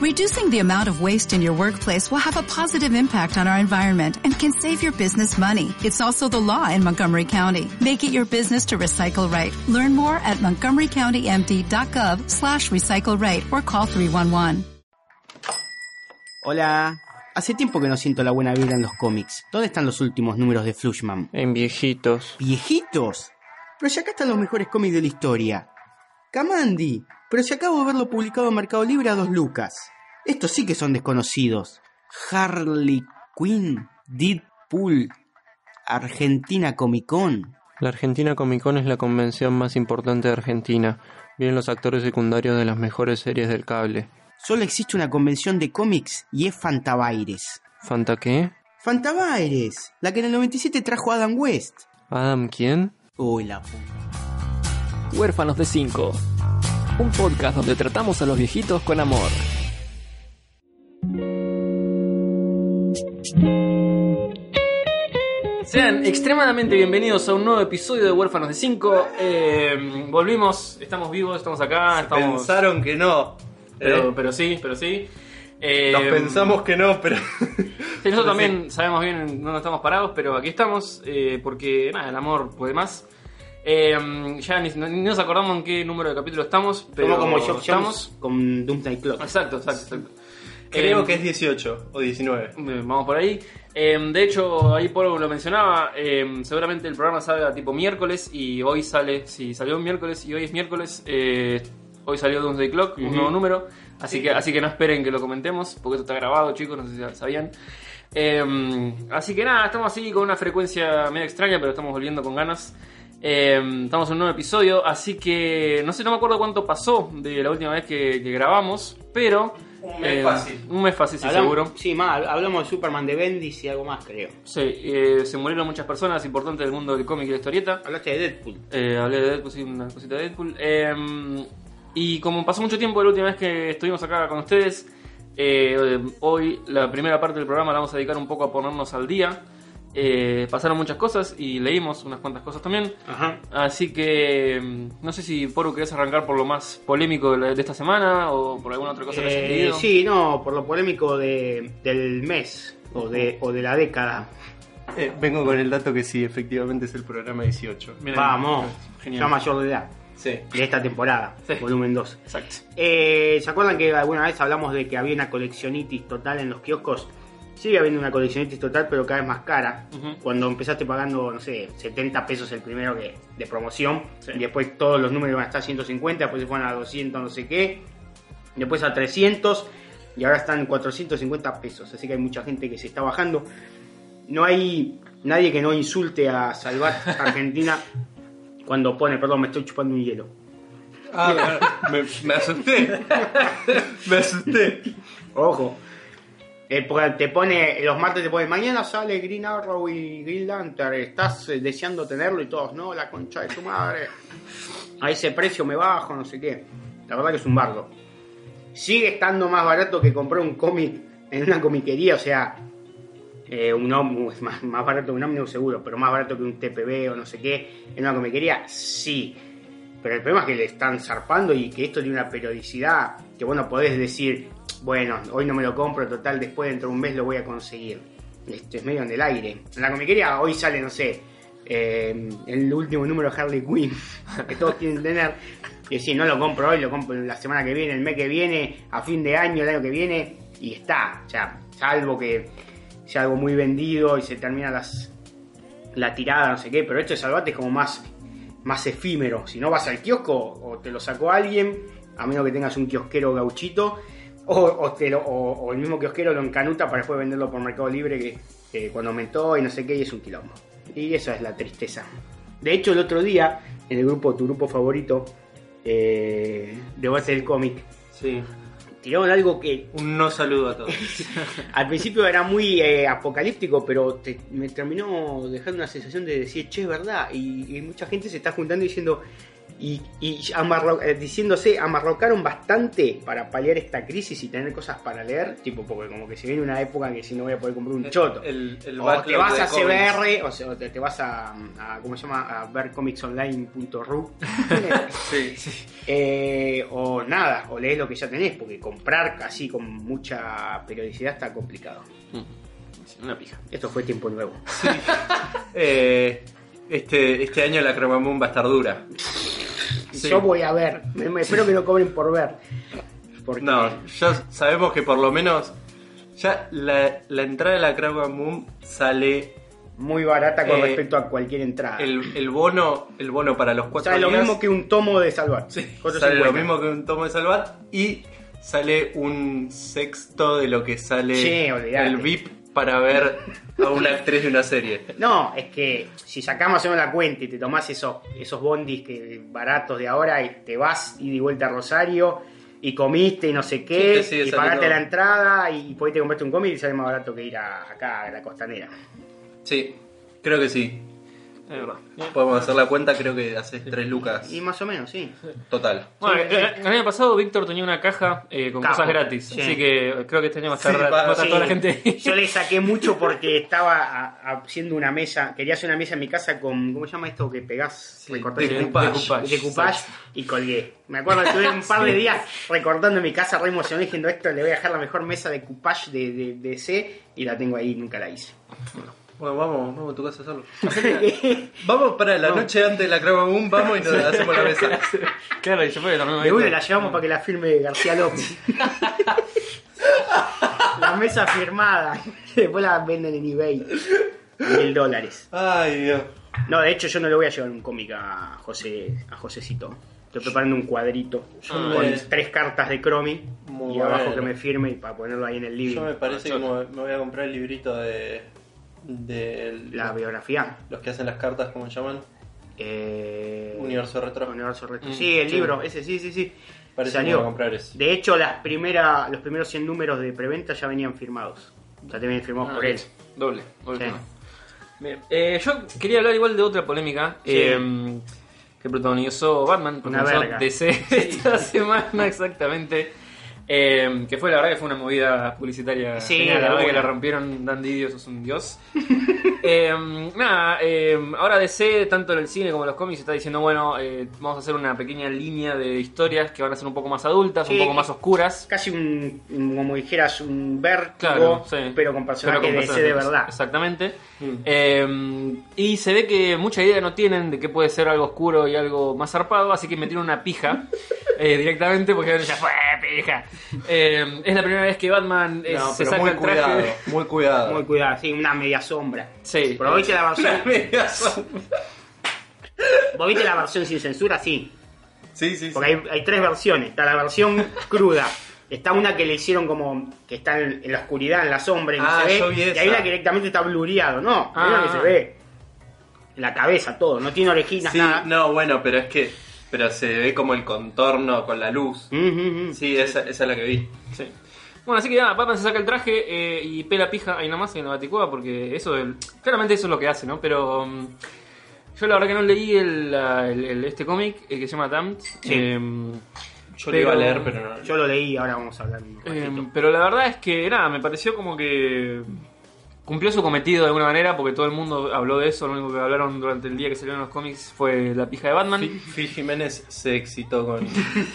Reducing the amount of waste in your workplace will have a positive impact on our environment and can save your business money. It's also the law in Montgomery County. Make it your business to recycle right. Learn more at montgomerycountymd.gov slash recycle right or call 311. Hola. Hace tiempo que no siento la buena vida en los cómics. ¿Dónde están los últimos números de Flushman? En viejitos. ¿Viejitos? Pero si acá están los mejores cómics de la historia. Kamandi, pero si acabo de verlo publicado en Mercado Libre a dos lucas. Estos sí que son desconocidos. Harley Quinn, Deadpool, Argentina Comic Con. La Argentina Comic Con es la convención más importante de Argentina. Vienen los actores secundarios de las mejores series del cable. Solo existe una convención de cómics y es Fantabaires. ¿Fanta qué? Fantabaires, la que en el 97 trajo Adam West. ¿Adam quién? Uy, la puta. Huérfanos de 5. Un podcast donde tratamos a los viejitos con amor. Sean extremadamente bienvenidos a un nuevo episodio de Huérfanos de 5. volvimos, estamos vivos, estamos acá. Estamos... Pensaron que no. Pero, ¿eh? pero sí, pero sí. Eh, Nos pensamos que no, pero. sí, nosotros también sabemos bien dónde estamos parados, pero aquí estamos eh, porque nada, el amor puede más. Eh, ya ni, ni nos acordamos en qué número de capítulo estamos, pero como estamos. Con Doomsday Clock. Exacto, exacto, exacto. Creo Eh, que es 18 o 19. Eh, Vamos por ahí. Eh, de hecho, ahí Polo lo mencionaba. eh, seguramente el programa salga tipo miércoles y hoy sale. Si salió un miércoles y hoy es miércoles, eh, hoy salió Doomsday Clock, un nuevo número. Así que, así que no esperen que lo comentemos, porque esto está grabado, chicos, no sé si sabían. Eh, así que nada, estamos así con una frecuencia medio extraña, pero estamos volviendo con ganas. Eh, estamos en un nuevo episodio, así que no sé, no me acuerdo cuánto pasó de la última vez que, que grabamos, pero. Un mes eh, fácil. Un mes fácil, sí, Hablamos- seguro. Sí, más, hablamos de Superman de Bendis y algo más, creo. Sí, eh, se murieron muchas personas importantes del mundo del cómic y la historieta. Hablaste de Deadpool. Eh, hablé de Deadpool, sí, una cosita de Deadpool. Eh, y como pasó mucho tiempo de la última vez que estuvimos acá con ustedes, eh, hoy la primera parte del programa la vamos a dedicar un poco a ponernos al día. Eh, pasaron muchas cosas y leímos unas cuantas cosas también. Ajá. Así que mm, no sé si Poru querés arrancar por lo más polémico de, esta semana o por alguna otra cosa que hayas Eh, leído. sí, no, por lo polémico de, del mes o de, o de la década. Eh, vengo con el dato que sí, efectivamente es el programa 18. Miren, Vamos, genial. ya mayor de edad Sí. de esta temporada, Sí. volumen 2. Exacto. Eh, ¿Se acuerdan que alguna vez hablamos de que había una coleccionitis total en los kioscos? Sigue habiendo una coleccionitis total, pero cada vez más cara. Cuando empezaste pagando, no sé, 70 pesos el primero que, de promoción, Sí. y después todos los números iban a estar 150, después se fueron a 200, no sé qué, después a 300, y ahora están 450 pesos. Así que hay mucha gente que se está bajando. No hay nadie que no insulte a Salvat Argentina cuando pone, perdón, me estoy chupando un hielo. Ah, me, me asusté. me asusté. Ojo. Eh, te pone, los martes te pone, mañana sale Green Arrow y Green Lantern, estás eh, deseando tenerlo y todos, no, la concha de tu madre. A ese precio me bajo, no sé qué. La verdad que es un bardo. Sigue estando más barato que comprar un cómic en una comiquería, o sea, eh, un ómnibus, más, más barato que un ómnibus seguro, pero más barato que un TPB o no sé qué, en una comiquería, sí. Pero el problema es que le están zarpando y que esto tiene una periodicidad que vos no podés decir, bueno, hoy no me lo compro, total, después dentro de un mes lo voy a conseguir. Esto es medio en el aire. En la comiquería hoy sale, no sé, eh, el último número de Harley Quinn, que todos quieren tener. Y decir, no lo compro hoy, lo compro la semana que viene, el mes que viene, a fin de año, el año que viene, y está. O sea, salvo que sea algo muy vendido y se termina las, la tirada, no sé qué, pero esto de Salvate es como más, más efímero. Si no vas al kiosco, o te lo sacó alguien, a menos que tengas un kiosquero gauchito, o, o te lo- o- o el mismo kiosquero lo encanuta para después venderlo por Mercado Libre, que, que cuando aumentó y no sé qué, y es un quilombo. Y esa es la tristeza. De hecho, el otro día, en el grupo, tu grupo favorito, eh, de Base del Cómic, Sí. tiraron algo que Un no saludo a todos. al principio era muy eh, apocalíptico, pero te- me terminó dejando una sensación de decir, che, es verdad. Y, y mucha gente se está juntando diciendo, y, y amarro- eh, diciéndose amarrocaron bastante para paliar esta crisis y tener cosas para leer, tipo, porque como que se viene una época en que si no voy a poder comprar un choto. El, el o te vas a. CBR, o, sea, o te, te vas a, a, ¿cómo se llama? A ver comicsonline.ru. Sí, sí. Eh, o nada, o lees lo que ya tenés, porque comprar así con mucha periodicidad está complicado. Una pija. Esto fue tiempo nuevo. Eh, este, este año la Crema Moon va a estar dura. Sí. Yo voy a ver, me, me- espero que lo cobren por ver. Porque No, ya sabemos que por lo menos ya la, la entrada de la Crema Moon sale muy barata con Eh, respecto a cualquier entrada. el, el bono el bono para los cuatro Sale lo días. mismo que un tomo de. Sí, 4.50. sale lo mismo que un tomo de salvar y sale un sexto de lo que sale el VIP para ver a una actriz de una serie. No, es que si sacamos menos la cuenta y te tomás esos, esos bondis que, baratos de ahora y te vas y de vuelta a Rosario y comiste y no sé qué y pagaste la entrada y por ahí te compraste un cómic y sale más barato que ir a, acá a la costanera. Sí, creo que sí. Es verdad. Podemos hacer la cuenta, creo que haces tres lucas Y más o menos, sí. total. Bueno, el, el año pasado Víctor tenía una caja eh, con Capo, cosas gratis, sí. así que creo que este año va a estar, Sí, va va- a estar Sí, toda la gente. Yo le saqué mucho porque estaba haciendo una mesa, quería hacer una mesa en mi casa con, ¿cómo se llama esto que pegás? Sí, recortás decoupage. Decoupage, y colgué. Me acuerdo que estuve un par de días recortando en mi casa, re emocionado diciendo esto, le voy a dejar la mejor mesa de decoupage de, de, de C y la tengo ahí, nunca la hice. Bueno, vamos, vamos a tu casa a hacerlo. Vamos para la noche antes de la Crema Moon, vamos y nos hacemos la mesa. claro, y se fue también. De una la llevamos para que la firme García López. la mesa firmada. Después la venden en eBay. Mil dólares. Ay, Dios. No, de hecho yo no le voy a llevar un cómic a José, a Josecito. Estoy preparando un cuadrito con tres cartas de Cromi y abajo bueno. que me firme y para ponerlo ahí en el living. Yo me parece que me voy a comprar el librito de. De La biografía. los que hacen las cartas, ¿cómo se llaman? Eh, Universo Retro. Universo Retro. Mm, sí, el sí. libro, ese sí, sí, sí. Parece Salió. voy a comprar ese. De hecho, las primera, los primeros 100 números de preventa ya venían firmados. Ya te venían firmados Ah, por él. Doble, doble Sí. tema. Bien. Eh, yo quería hablar igual de otra polémica Sí. eh, que protagonizó Batman, protagonizó. DC esta semana exactamente. Eh, que fue la verdad que fue una movida publicitaria Sí, genial, la verdad que la rompieron Dan Didio, sos un dios. Eh, nada, eh, ahora DC, tanto en el cine como en los cómics, está diciendo, bueno, eh, vamos a hacer una pequeña línea de historias que van a ser un poco más adultas, Sí. un poco más oscuras. Casi un, como dijeras, un vértigo, Claro, sí. pero con personajes de DC de verdad. Exactamente. Eh, y se ve que mucha idea no tienen de que puede ser algo oscuro y algo más zarpado, así que metieron una pija eh, directamente porque ya fue pija. Eh, es la primera vez que Batman eh, No, se pero saca muy el traje. cuidado, muy cuidado. Muy cuidado, sí, una media sombra. Sí. Pero viste la versión, Media sombra. ¿vos viste la versión sin censura, sí. Sí, sí, sí. Porque hay, hay tres versiones. Está la versión cruda. Está una que le hicieron como que está en, en la oscuridad, en la sombra, y no Ah, se yo ve. vi Y esa. hay una que directamente está blureado. No, hay una Ah. que se ve. En la cabeza todo, no tiene orejinas, Sí, nada. no, bueno, pero es que. Pero se ve como el contorno con la luz. Mm, mm, mm. Sí, esa, esa es la que vi. Sí. Bueno, así que nada, Batman se saca el traje eh, y pela pija ahí nomás en la baticueva porque eso, el- claramente eso es lo que hace, ¿no? Pero yo la verdad que no leí el, la- el- el- este cómic eh, que se llama Damned. Sí. Em, Yo lo iba a leer, pero no. Yo lo leí, ahora vamos a hablar un Eh, pero la verdad es que nada, me pareció como que cumplió su cometido de alguna manera porque todo el mundo habló de eso, lo único que hablaron durante el día que salieron los cómics fue la pija de Batman. Phil Phil Jiménez se excitó con,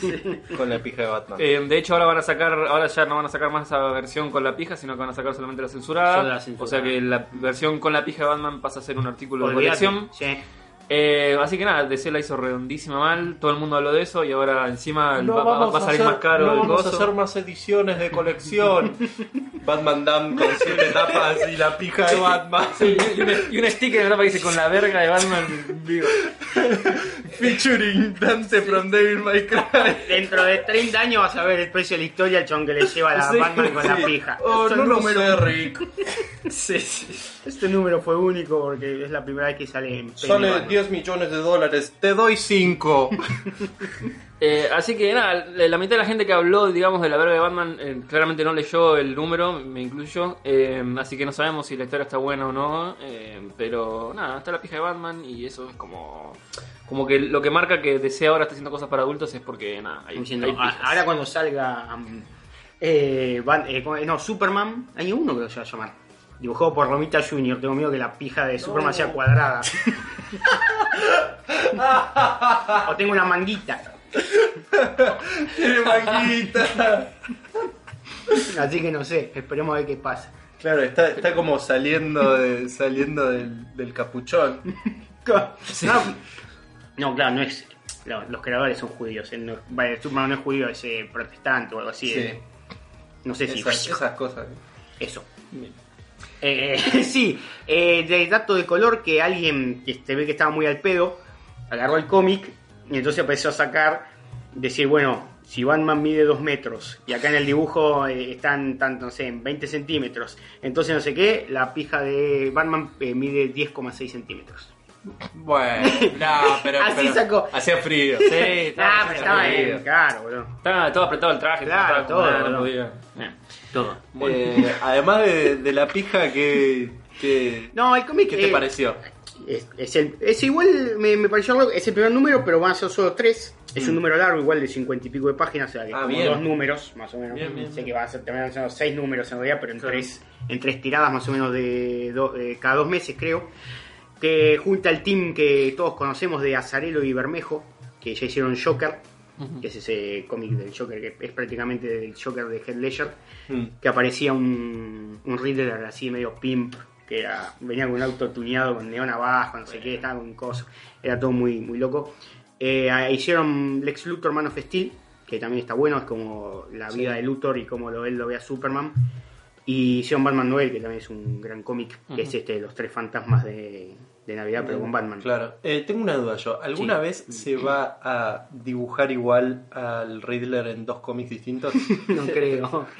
con la pija de Batman. Eh, de hecho ahora van a sacar, ahora ya no van a sacar más esa versión con la pija, sino que van a sacar solamente la censurada. Solo la censurada. O sea que la versión con la pija de Batman pasa a ser un artículo de colección. Sí. Eh, así que nada, DC la hizo redondísima mal, todo el mundo habló de eso y ahora encima va, va- va a salir más caro no el vamos a hacer más ediciones de colección. Batman Dam con siete tapas y la pija de Batman. Sí, y, un, y un sticker en la tapa que dice con la verga de Batman vivo. Featuring Dante from Devil May Cry. Dentro de 30 años vas a ver el precio de la historia el chon que le lleva a la Sí, Batman con la pija. Oh, Este no lo número- sé, Rick. Sí, sí. Este número fue único porque es la primera vez que sale en. 10 millones de dólares. Te doy 5. Eh, así que nada, la mitad de la gente que habló, digamos, de la verga de Batman, eh, claramente no leyó el número, me incluyo. eh, así que no sabemos si la historia está buena o no. eh, pero nada, está la pija de Batman y eso es como como que lo que marca que DC ahora está haciendo cosas para adultos es porque nada, hay, Diciendo, hay "Ah, pijas". ahora cuando salga um, eh, eh, ¿cómo- no, Superman, año 1 creo que se va a llamar. Dibujado por Romita Jr. Tengo miedo que la pija de Superman sea cuadrada. o tengo una manguita. Tiene manguita. Así que no sé, esperemos a ver qué pasa. Claro, está, está como saliendo, de, saliendo del, del capuchón. No, no, claro, no es. no, los creadores son judíos. eh, no- Superman no es judío, es eh, protestante o algo así. Sí. eh. No sé si. Esas, esas cosas. Eso. Eh, sí, eh, de dato de color que alguien que se ve que estaba muy al pedo agarró el cómic y entonces empezó a sacar, decir, bueno, si Batman mide 2 metros y acá en el dibujo eh, están, tanto, no sé, en 20 centímetros, entonces no sé qué, la pija de Batman eh, mide 10,6 centímetros. Bueno, no, pero, Así pero sacó. Hacía frío. Sí, Ah, estaba, pero estaba bien, claro, boludo. estaba todo apretado el traje, Claro, estaba todo, no. Eh, todo. Eh, además de, de la pija que, que No, el cómic ¿qué te eh, pareció? Es, es el, es igual, me, me pareció algo- es el primer número, pero van a ser solo tres. Es un número largo, igual de cincuenta y pico de páginas, o sea que Ah, como bien. dos números, más o menos. Bien, bien, sé bien. que van a ser, a ser seis números en realidad, pero en, Claro. tres, en tres tiradas más o menos de, do- de cada dos meses, creo. Que junta el team que todos conocemos de Azarelo y Bermejo, que ya hicieron Joker, que es ese cómic del Joker, que es prácticamente del Joker de Heath Ledger Mm. que aparecía un, un Riddler así medio pimp, que era venía con un auto tuneado con neón abajo, no sé qué, estaba con un coso, era todo muy, muy loco. Eh, hicieron Lex Luthor Man of Steel, que también está bueno, es como la vida de Luthor y cómo lo, él lo ve a Superman. Y hicieron Batman Noel, que también es un gran cómic, que es este de los tres fantasmas de, de Navidad, pero con Batman. Claro. Eh, tengo una duda yo. ¿Alguna Sí. vez se va a dibujar igual al Riddler en dos cómics distintos? no creo.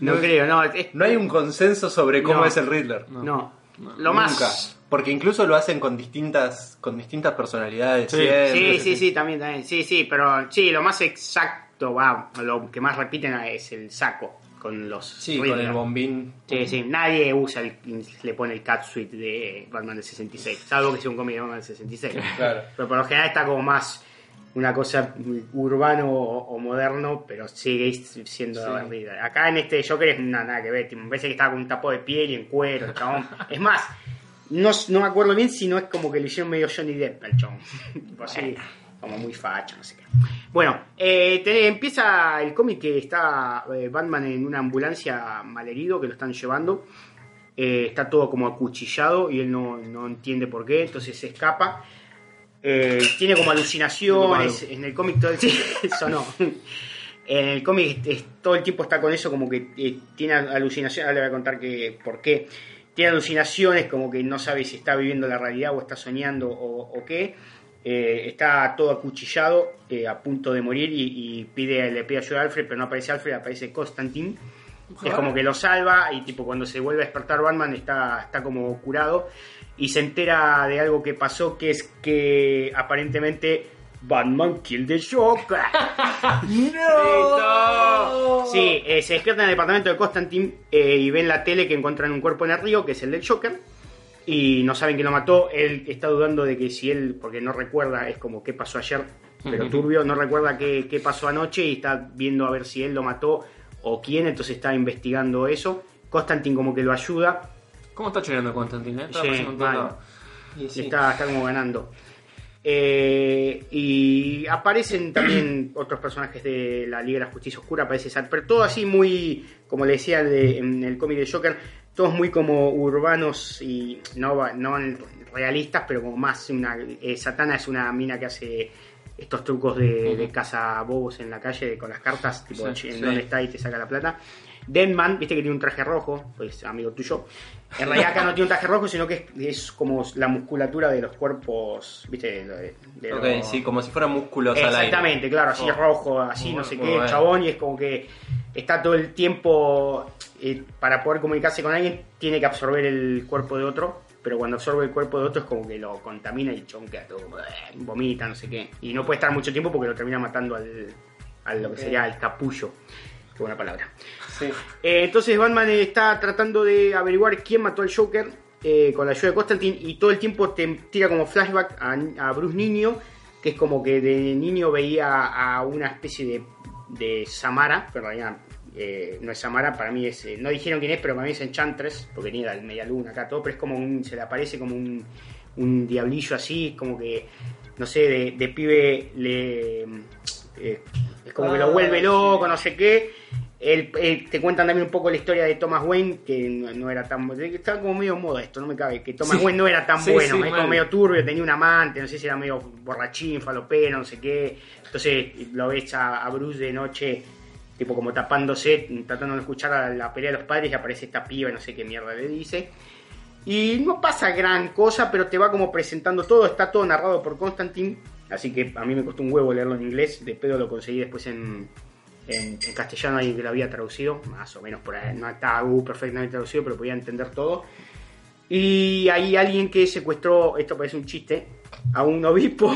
No creo, no. es- No hay un consenso sobre cómo No. es el Riddler. no. Lo más. Nunca. Porque incluso lo hacen con distintas, con distintas personalidades. Sí. siempre. Sí, sí, sí, también, también. Sí, sí, pero sí, lo más exacto, va, lo que más repiten es el saco con los. Sí, con el bombín. Sí, sí, nadie usa el, le pone el cat suite de Batman del 66, salvo que sea un cómic de Batman del 66. Claro. Pero por lo general está como más una cosa urbano o, o moderno, pero sigue siendo Sí. Riddler. Acá en este Joker es nada, nada que ver, me parece que estaba con un tapo de piel y en cuero, el chabón. es más, no, no me acuerdo bien si no es como que le hicieron medio Johnny Depp al chabón. Tipo así, como muy facho, no sé qué. Bueno, eh, te- empieza el cómic que está eh, Batman en una ambulancia malherido que lo están llevando. Eh, está todo como acuchillado y él no, no entiende por qué, entonces se escapa. Tiene como alucinaciones. En el cómic todo el eso no. En el cómic es- todo el tiempo está con eso, como que tiene alucinaciones. Ahora le voy a contar que por qué. Tiene alucinaciones, como que no sabe si está viviendo la realidad o está soñando o, o qué. Eh, está todo acuchillado, eh, a punto de morir y, y pide, le pide ayuda a Alfred, pero no aparece Alfred, aparece Constantine. Es como que lo salva y tipo cuando se vuelve a despertar Batman está, está como curado y se entera de algo que pasó que es que aparentemente Batman killed the Joker. ¡No! Sí, eh, se despierta en el departamento de Constantine eh, y ven la tele que encuentran un cuerpo en el río que es el del Joker y no saben quién lo mató. Él está dudando de que si él, porque no recuerda, es como qué pasó ayer, pero turbio, no recuerda qué, qué pasó anoche y está viendo a ver si él lo mató o quién, entonces está investigando eso. Constantine como que lo ayuda, ¿Cómo está choreando Constantine? eh? Está Sí. Y sí. está, está como ganando. Eh, y aparecen también otros personajes de la Liga de la Justicia Oscura, aparece Sat, pero todo así muy, como le decía de- en el cómic de Joker, todos muy como urbanos y no, no realistas, pero como más una... eh, Satana es una mina que hace estos trucos de, de caza bobos en la calle con las cartas, tipo Sí, en sí. dónde está y te saca la plata. Deadman, viste que tiene un traje rojo, pues amigo tuyo. En realidad acá no tiene un traje rojo, sino que es, es como la musculatura de los cuerpos, viste, de, de los- sí, como si fueran músculos al aire. Exactamente, claro, así Oh. rojo, así no sé qué, chabón, y es como que está todo el tiempo, eh, para poder comunicarse con alguien, tiene que absorber el cuerpo de otro, pero cuando absorbe el cuerpo de otro es como que lo contamina y queda todo, vomita, no sé qué. Y no puede estar mucho tiempo porque lo termina matando al, a lo que sería el capullo. Qué buena palabra. Sí. Eh, entonces Batman está tratando de averiguar quién mató al Joker eh, con la ayuda de Constantine y todo el tiempo te tira como flashback a, a Bruce Niño que es como que de niño veía a una especie de, de Samara, pero en realidad eh, no es Samara, para mí es, eh, no dijeron quién es, pero para mí es Enchantress, porque tiene la media luna acá todo, pero es como un, se le aparece como un, un diablillo así, como que, no sé, de, de pibe le... eh, es como que lo Ah, vuelve loco, sí. no sé qué. El- el- te cuentan también un poco la historia de Thomas Wayne, que no, no era tan... Estaba como medio modesto, no me cabe, que Thomas Sí. Wayne no era tan Sí, bueno, sí, es como medio turbio, tenía un amante, no sé si era medio borrachín, falopero, no sé qué. Entonces lo ves a, a Bruce de noche, tipo como tapándose, tratando de escuchar a la pelea de los padres y aparece esta piba no sé qué mierda le dice. Y no pasa gran cosa, pero te va como presentando todo, está todo narrado por Constantine, así que a mí me costó un huevo leerlo en inglés, de pedo lo conseguí después en, castellano alguien que lo había traducido, más o menos por ahí, no estaba uh, perfectamente traducido, pero podía entender todo. Y hay alguien que secuestró, esto parece un chiste, a un obispo,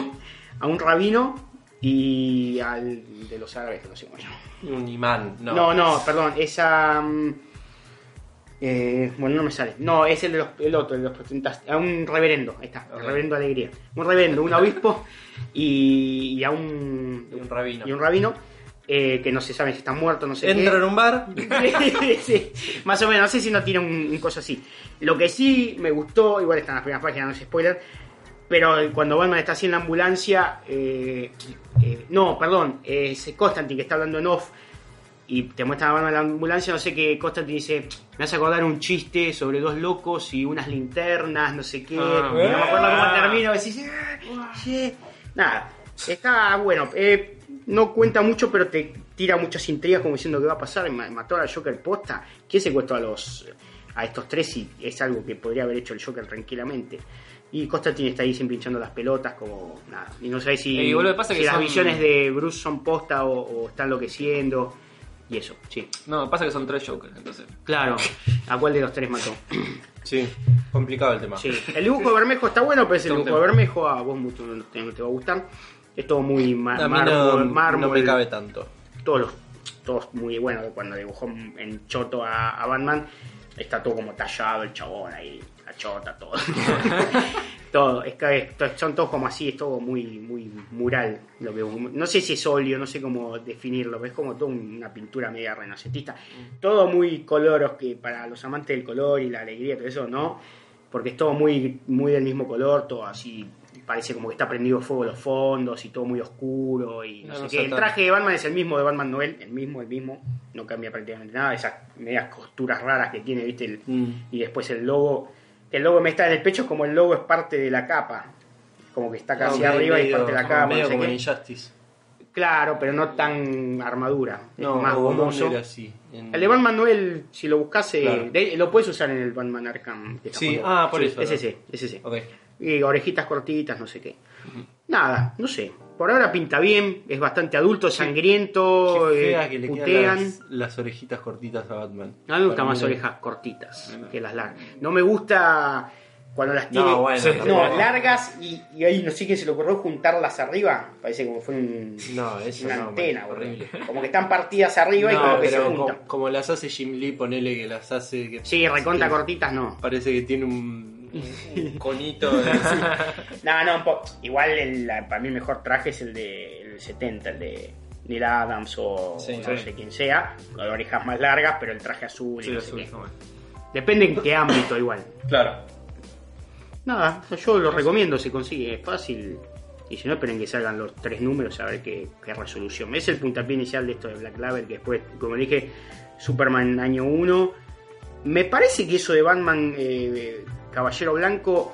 a un rabino y al de los árabes, que no sé cómo se llama. Un imán, no. No, no, perdón, esa. mm, eh, bueno, no me sale. No, es el de los, el otro, el de los protestantes. A un reverendo, ahí está, el Ok. reverendo Alegría. Un reverendo, un obispo y, y a un. Y un rabino. Y un rabino eh, que no se sabe si está muerto, no sé Entra qué. en un bar. Sí, más o menos, no sé si no tiene un, un cosa así. Lo que sí me gustó, igual está en las primeras páginas, no es spoiler, pero cuando Batman está así en la ambulancia, eh, eh, no, perdón, es Constantine que está hablando en off y te muestra a Batman en la ambulancia, no sé qué, Constantine dice, me hace acordar un chiste sobre dos locos y unas linternas, no sé qué, Ah. y no me acuerdo cómo termina, decís, "Ah, sí". nada, está bueno, eh, no cuenta mucho, pero te tira muchas intrigas como diciendo qué va a pasar, Ma- mató al Joker posta, ¿quién secuestró a los a estos tres? Y es algo que podría haber hecho el Joker tranquilamente. Y Constantine está ahí sin pinchando las pelotas, como nada. Y no sé si, Eh, pasa es si que las son- visiones de Bruce son posta o, o está enloqueciendo. Y eso, sí. No, pasa que son tres Jokers, entonces. Claro, ¿a cuál de los tres mató? Sí, complicado el tema. Sí, el dibujo de Bermejo está bueno, pero ese Está un dibujo de. Bermejo a vos mucho no te, no te va a gustar. Es todo muy mármol, no, mármol, no me cabe tanto. todos los todos muy bueno cuando dibujó en choto a, a Batman está todo como tallado el chabón ahí la chota todo. Todo es que son todos como así es todo muy muy mural lo que no sé si es óleo no sé cómo definirlo pero es como toda una pintura media renacentista. Todo muy coloros que para los amantes del color y la alegría todo eso no porque es todo muy muy del mismo color todo así parece como que está prendido fuego los fondos y todo muy oscuro y no, No, sé no qué. el traje de Batman es el mismo de Batman Noel el mismo el mismo no cambia prácticamente nada esas medias costuras raras que tiene viste el- Mm. y después el logo el logo me está en el pecho es como el logo es parte de la capa como que está casi arriba y parte de la capa Medio no sé como en Injustice. claro pero no tan armadura es No, más o gomoso el de Batman Noel si lo buscas eh, Claro. de- lo puedes usar en el Batman Arkham que Sí, ah, por eso, es ¿no? ese es ese Ok. y orejitas cortitas, no sé qué. Nada, no sé. Por ahora pinta bien, es bastante adulto, sangriento, Qué eh, fea que le putean. las, las orejitas cortitas a Batman. A mí me gustan más orejas cortitas que las largas. No me gusta cuando las tiene No, bueno, no, largas y, y ahí no sé quién se le ocurrió juntarlas arriba. Parece como fue un, No, eso una no, antena, man, horrible. Como que están partidas arriba y como que se pero juntan. como, como las hace Jim Lee, ponele que las hace. Que, Sí, recontra que cortitas no. Parece que tiene un, un conito. de- No, no, un po- igual el, para mí el mejor traje es el de el 70, el de Neil Adams o Sí, no sí. sé quién sea, con orejas más largas, pero el traje azul y no sé azul, qué. bueno. Depende en qué ámbito igual. claro. Nada, yo lo recomiendo, se consigue, es fácil. Y si no, esperen que salgan los tres números a ver qué, qué resolución. Es el puntapié inicial de esto de Black Label, que después, como dije, Superman año 1. Me parece que eso de Batman eh, Caballero Blanco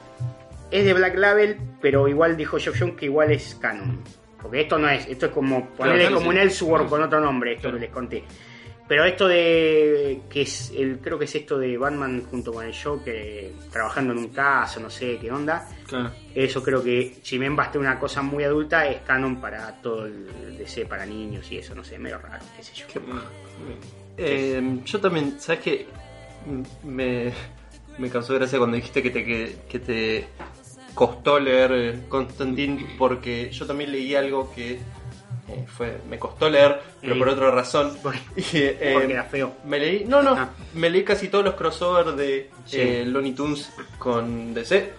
es de Black Label, pero igual dijo Jeff Jones que igual es canon. Porque esto no es, esto es como ponerle claro, como sí. un Elseworld con otro nombre, esto Claro. que les conté. Pero esto de que es el creo que es esto de Batman junto con el Joker trabajando en un caso, no sé qué onda. Claro. Eso creo que si me baste una cosa muy adulta es canon para todo el DC para niños y eso, no sé, medio raro, qué sé yo. Eh, yo también, ¿sabes qué? Me, me causó gracia cuando dijiste que te, que, que te costó leer eh, Constantine, porque yo también leí algo que eh, fue me costó leer, pero por otra razón. Porque- eh, Porque era feo. Me leí, no, no, Ah. me leí casi todos los crossovers de Sí. eh, Looney Tunes con DC.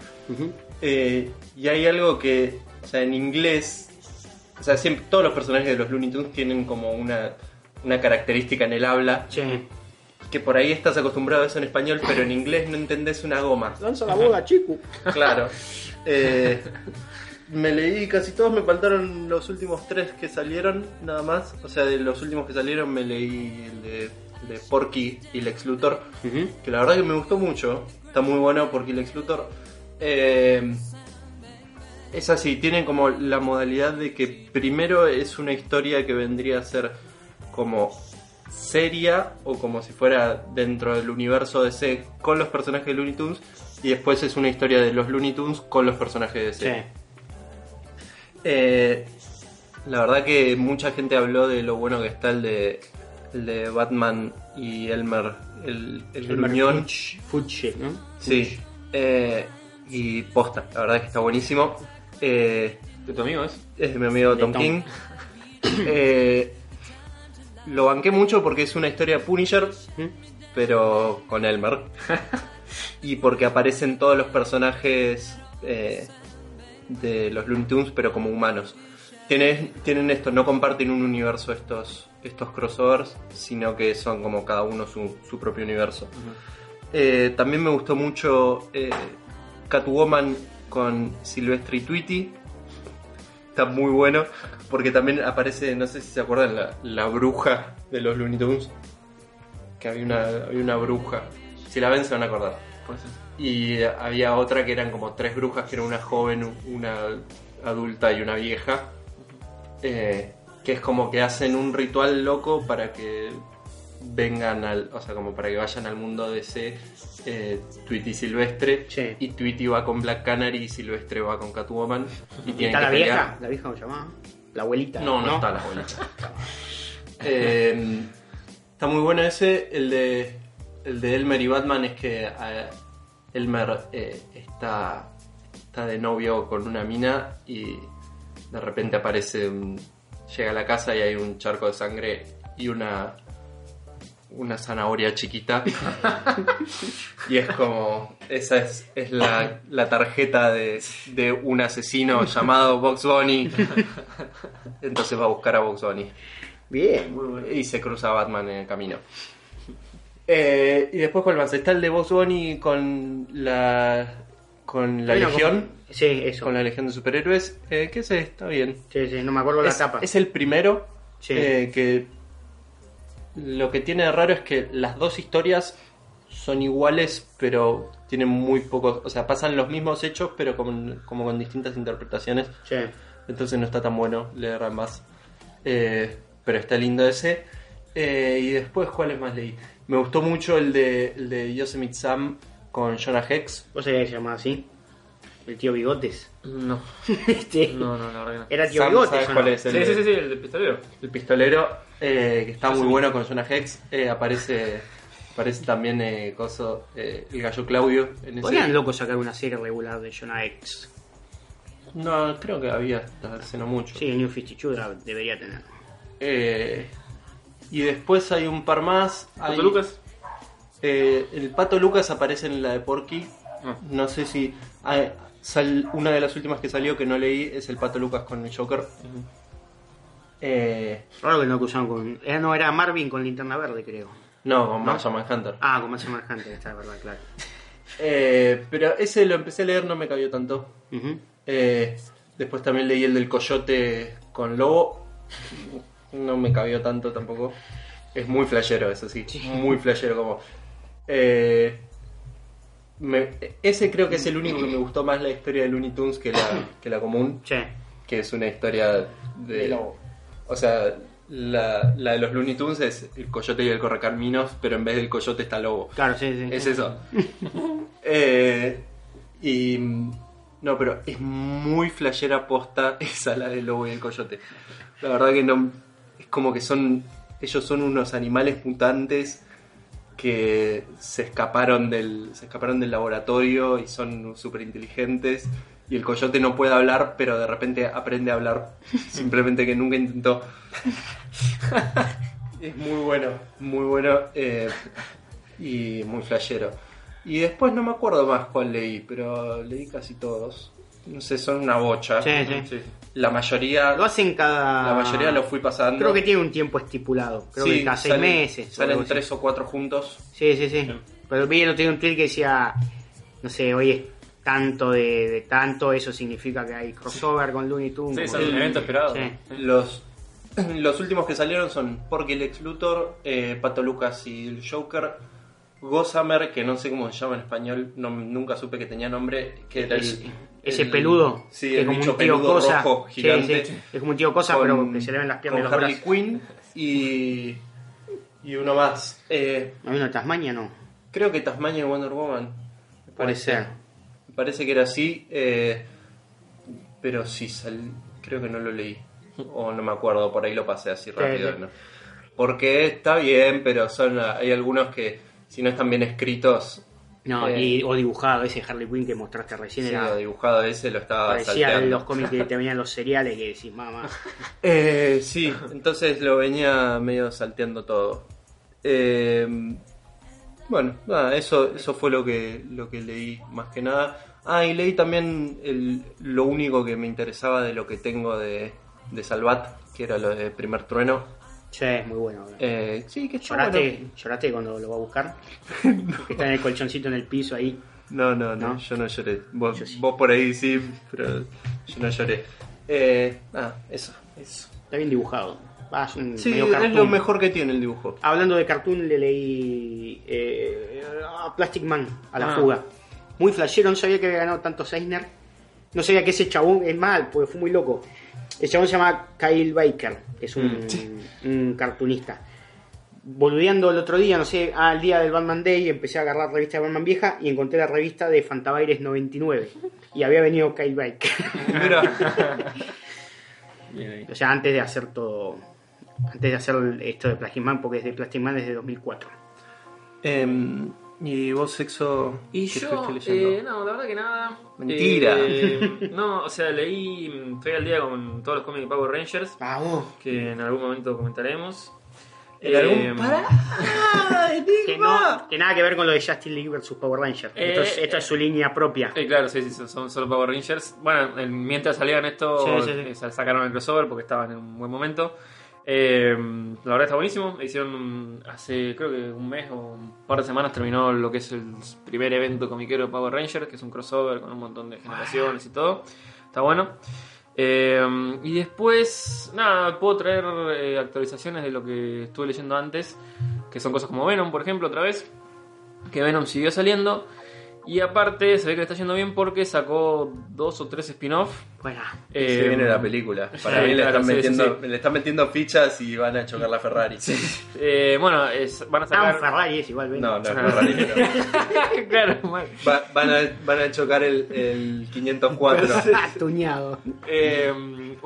Eh, y hay algo que, o sea, en inglés O sea, siempre, todos los personajes de los Looney Tunes tienen como una, una característica en el habla que por ahí estás acostumbrado a eso en español, pero en inglés no entendés una goma. lanza la bola, chico. Claro. Eh, me leí casi todos, me faltaron los últimos tres que salieron, nada más. O sea, de los últimos que salieron me leí el de, el de Porky y Lex Luthor, que la verdad que me gustó mucho. Está muy bueno Porky y Lex Luthor. Eh, es así, tienen como la modalidad de que primero es una historia que vendría a ser como seria o como si fuera dentro del universo DC con los personajes de Looney Tunes y después es una historia de los Looney Tunes con los personajes de DC. Eh, la verdad que mucha gente habló de lo bueno que está el de, el de Batman y Elmer, el, el gruñón. Fuchi, ¿no? Sí. Eh, y posta, la verdad que está buenísimo. Eh, ¿De tu amigo es? es de mi amigo De Tom, Tom. King. Eh, lo banqué mucho porque es una historia Punisher, pero con Elmer. y porque aparecen todos los personajes eh, de los Looney Tunes, pero como humanos. Tienen, tienen esto, no comparten un universo estos, estos crossovers, sino que son como cada uno su, su propio universo. Eh, también me gustó mucho eh, Catwoman con Silvestre y Tweety. Está muy bueno, porque también aparece, no sé si se acuerdan, la, la bruja de los Looney Tunes. Que había una, había una bruja. Si la ven se van a acordar. Y había otra que eran como tres brujas, que era una joven, una adulta y una vieja. Eh, que es como que hacen un ritual loco para que vengan al, o sea, como para que vayan al mundo de ese eh, Tweety Silvestre. Sí. Y Tweety va con Black Canary y Silvestre va con Catwoman. Y, ¿Y tienen está que la vieja? ¿La vieja se llamaba? La abuelita. No, no, está la abuelita. Eh, está muy bueno ese. El de, el de Elmer y Batman es que eh, Elmer eh, está, está de novio con una mina y de repente aparece un- llega a la casa y hay un charco de sangre y una una zanahoria chiquita y es como esa es, es la, la tarjeta de, de un asesino llamado Box Bunny entonces va a buscar a Box Bunny Bien. y se cruza Batman en el camino. Eh, y después, ¿cuál más? Está el de Box Bunny con la con la Bueno, Legión, Sí, eso. con la Legión de Superhéroes. Eh, ¿Qué sé? Está bien. Sí, sí, no me acuerdo la Es, tapa. es el primero Sí. eh, que lo que tiene de raro es que las dos historias son iguales, pero tienen muy pocos, o sea, pasan los mismos hechos, pero con, como con distintas interpretaciones. Sí. Entonces no está tan bueno leer ambas. Eh, pero está lindo ese. Eh, y después, ¿cuáles más leí? Me gustó mucho el de, el de Yosemite Sam con Jonah Hex. ¿Vos sabías que se llamaba así? El tío Bigotes. No, Este, no, no, la verdad que no. Era tío Sam, Bigotes. ¿sabes ¿o cuál no? es? Sí, El sí, sí, sí, el pistolero. El pistolero, eh, que está muy bueno con Jonah Hex. Eh, aparece, aparece también eh, coso, eh, el gallo Claudio. En ese. Podrían loco sacar una serie regular de Jonah X. No, creo que había hasta hace no mucho. Sí, el New 52 la debería tener. Eh, y después hay un par más. ¿Pato Hay- Lucas? Eh, el pato Lucas aparece en la de Porky. Ah. No sé si. hay- sal- una de las últimas que salió que no leí es el pato Lucas con el Joker. Eh, Raro que no acusaron con. Era, no, era Marvin con linterna verde, creo. no, con Marshall Manhunter. Ah, con Martian Manhunter, está de verdad, claro. Eh, pero ese lo empecé a leer, no me cabió tanto. Eh, después también leí el del coyote con lobo. No me cabió tanto tampoco. Es muy flashero, eso sí. Muy flashero como. Eh, me- ese creo que es el único que me gustó más la historia de Looney Tunes que la, que la común. Che, Que es una historia de. De lobo. O sea, la, la de los Looney Tunes es el coyote y el correcaminos, pero en vez del coyote está lobo. claro, sí, sí. Es eso. Eh, y. No, pero es muy flashera posta esa la del lobo y el coyote. La verdad que no. Es como que son. Ellos son unos animales mutantes que se escaparon del. se escaparon del laboratorio y son súper inteligentes. Y el coyote no puede hablar, pero de repente aprende a hablar. Simplemente que nunca intentó. es muy bueno, muy bueno. eh, y muy flashero. Y después no me acuerdo más cuál leí, pero leí casi todos. no sé, son una bocha. Sí, sí. Sí. La mayoría, Lo hacen cada. la mayoría lo fui pasando. Creo que tiene un tiempo estipulado. Creo Sí, que cada seis salen- meses. Salen tres o cuatro juntos. Sí, sí, sí. Pero vi el otro día un tweet que decía, no sé, hoy es tanto de, de tanto, eso significa que hay crossover con Looney Tunes. Sí, es un que- evento esperado. Sí. Los, los últimos que salieron son Porky el Ex Luthor, eh, Pato Lucas y el Joker, Gossamer, que no sé cómo se llama en español, no, nunca supe que tenía nombre, que era el, Ese- Ese el- peludo, sí, que el es como un tío cosa. rojo gigante. sí, Es como un tío cosa, pero que se le ven las piernas y con los Harley. Quinn y, y uno más. Eh, ¿Hay uno de Tasmania? No. creo que Tasmania y Wonder Woman. me Puede parece. ser. Me parece que era así, eh, pero sí, sal- creo que no lo leí. O no me acuerdo, por ahí lo pasé así rápido. ¿no? Porque está bien, pero son hay algunos que si no están bien escritos, No, Eh. y, o dibujado, ese Harley Quinn que mostraste recién sí, era. dibujado ese lo estaba Parecía salteando. los cómics que te venían los cereales que decís, mamá. Eh, sí, entonces lo venía medio salteando todo. Eh, bueno, nada, eso, eso fue lo que, lo que leí más que nada. Ah, y leí también el- lo único que me interesaba de lo que tengo de, de Salvat, que era lo de Primer Trueno. Sí, es muy bueno. Eh, sí, que ¿Lloraste, bueno. ¿Lloraste cuando lo va a buscar? que está en el colchoncito en el piso ahí. No, no, no, ¿No? yo no lloré. Vos, Yo sí. vos por ahí sí, pero yo no lloré. Eh, eso, eso. Está bien dibujado. Va, es Sí, lo mejor que tiene el dibujo. Hablando de cartoon, le leí eh, a Plastic Man, a la Ah. fuga. Muy flashero, no sabía que había ganado tanto Seisner. No sabía que ese chabón es mal, porque fue muy loco. El chabón se llama Kyle Baker, que es un, un cartunista. Boludeando el otro día, no sé, al día del Batman Day, empecé a agarrar revista de Batman vieja y encontré la revista de Fantabaires 99. Y había venido Kyle Baker. O sea, antes de hacer todo. Antes de hacer esto de Plastic Man, porque es de Plastic Man desde 2004. Em, ¿Y vos, sexo? Y qué yo, eh, no, la verdad que nada. Mentira. Eh, no, o sea, leí, estoy al día con todos los cómics de Power Rangers, vos. que en algún momento comentaremos. ¿En algún- Eh, ¡Pará! Que, ¡Enigma! no, que nada que ver con lo de Justin League versus Power Ranger. Eh, esto, es, esto es su línea propia. Eh, claro, sí, sí, son- solo Power Rangers. Bueno, mientras salían esto, Sí, sí, sí. sa- sacaron el crossover porque estaban en un buen momento. Eh, la verdad está buenísimo. Hicieron hace creo que un mes o un par de semanas terminó lo que es el primer evento comiquero de Power Rangers, que es un crossover con un montón de generaciones y todo. Está bueno. Eh, y después, nada, puedo traer eh, actualizaciones de lo que estuve leyendo antes, que son cosas como Venom, por ejemplo, otra vez. Que Venom siguió saliendo. Y aparte, se ve que le está yendo bien porque sacó dos o tres spin-off. Bueno, Eh, Se viene la película. Para mí le, claro, están sí, metiendo, sí, le están metiendo fichas y van a chocar la Ferrari. eh, bueno, es- van a ah, sacar. Ferrari es igual, ven. No, no es Ferrari. pero claro, mal. va- van, a, van a chocar el, el 504. Ah, tuñado. Eh,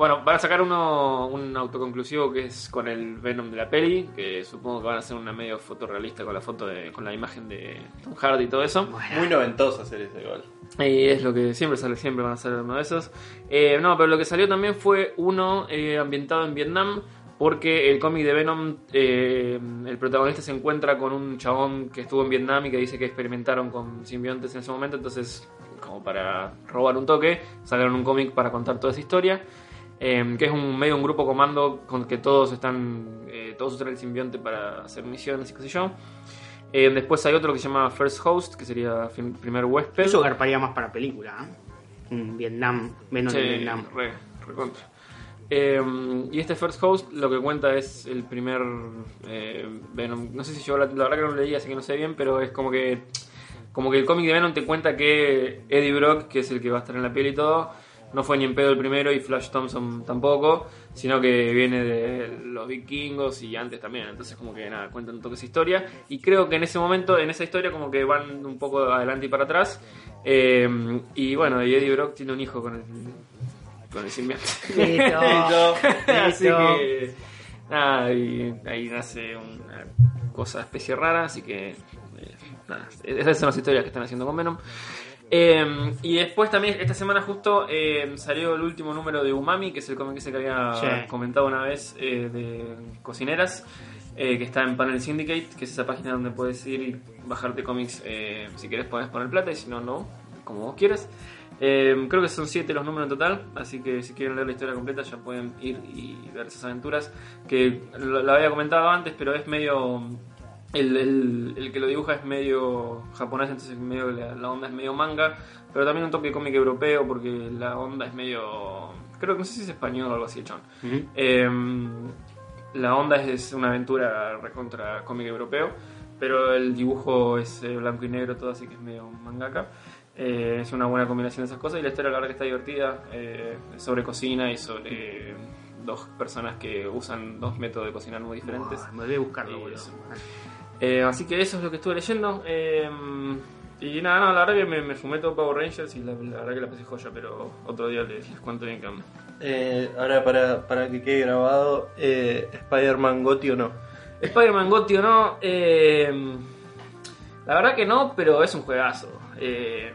bueno, van a sacar uno un autoconclusivo que es con el Venom de la peli, que supongo que van a hacer una medio fotorrealista con la foto de, con la imagen de Tom Hardy y todo eso. Muy noventoso hacer ese igual. Y es lo que siempre sale, siempre van a ser uno de esos. Eh, no, pero lo que salió también fue uno eh, ambientado en Vietnam, porque el cómic de Venom, eh, el protagonista se encuentra con un chabón que estuvo en Vietnam y que dice que experimentaron con simbiontes en ese momento, entonces, como para robar un toque, sacaron un cómic para contar toda esa historia. Eh, que es un medio un grupo comando con que todos están eh, todos usan el simbionte para hacer misiones y qué sé yo Eh, después hay otro que se llama First Host que sería primer huésped Eso garparía más para película, ¿eh? Un Vietnam, menos de Sí, Vietnam. re, recontra. Eh, y este First Host lo que cuenta es el primer Venom. No sé si yo la, la verdad que no lo leí, así que no sé bien, pero es como que como que el cómic de Venom te cuenta que Eddie Brock, que es el que va a estar en la piel y todo, no fue ni en pedo el primero y Flash Thompson tampoco, sino que viene de los vikingos y antes también. Entonces como que nada, cuentan un toque esa historia. Y creo que en ese momento, en esa historia, como que van un poco adelante y para atrás. Eh, y bueno, y Eddie Brock tiene un hijo con el, con el simbionte. Así que nada, y ahí nace una cosa especie rara, así que eh, nada, esas son las historias que están haciendo con Venom. Eh, y después también esta semana justo eh, salió el último número de Umami, que es el cómic ese que había Sí. comentado una vez eh, de cocineras, eh, que está en Panel Syndicate, que es esa página donde puedes ir y bajarte cómics. eh, si quieres puedes poner plata y si no, no, como vos quieras. Eh, creo que son 7 los números en total, así que si quieren leer la historia completa ya pueden ir y ver esas aventuras. Que lo, lo había comentado antes, pero es medio. El, el- el que lo dibuja es medio japonés, entonces medio la, la onda es medio manga, pero también un toque cómic europeo porque la onda es medio. Creo que no sé si es español o algo así, el chabón. Ujú. Eh, la onda es, es una aventura recontra cómic europeo, pero el dibujo es eh, blanco y negro todo, así que es medio mangaka. Eh, es una buena combinación de esas cosas y la historia la verdad que está divertida, eh, es sobre cocina y sobre dos personas que usan dos métodos de cocinar muy diferentes. Ah, me voy a buscarlo, Y. Eh, así que eso es lo que estuve leyendo. eh, y nada, no, la verdad que me, me fumé todo Power Rangers y la, la verdad que la pasé joya, pero otro día les, cuento bien ando. Eh, ahora, para, para que quede grabado, eh, ¿Spider-Man Gotti o no? Spider-Man Gotti o no, eh, la verdad que no, pero es un juegazo. Eh,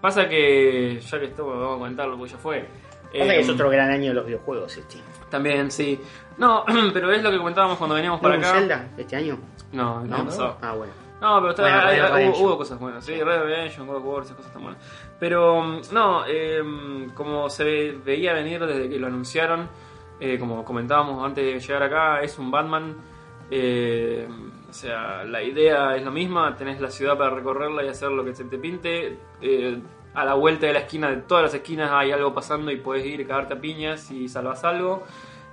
pasa que, ya que estamos, vamos a comentarlo, porque ya fue. Eh, que es otro gran año de los videojuegos este. También, sí. No, pero es lo que comentábamos cuando veníamos ¿No para acá. Zelda este año? No, no, ¿No? Ah, bueno. No, pero está, Bueno, hay- Red hay- Dead hubo, cosas buenas, sí, Red Redemption, God of War, esas cosas están buenas. Pero, mm, no, eh, como se ve- veía venir desde que lo anunciaron, eh, como comentábamos antes de llegar acá, es un Batman. eh, o sea, la idea es la misma, tenés la ciudad para recorrerla y hacer lo que se te pinte. A la vuelta de la esquina, de todas las esquinas hay algo pasando y puedes ir, cagarte a piñas y salvas algo.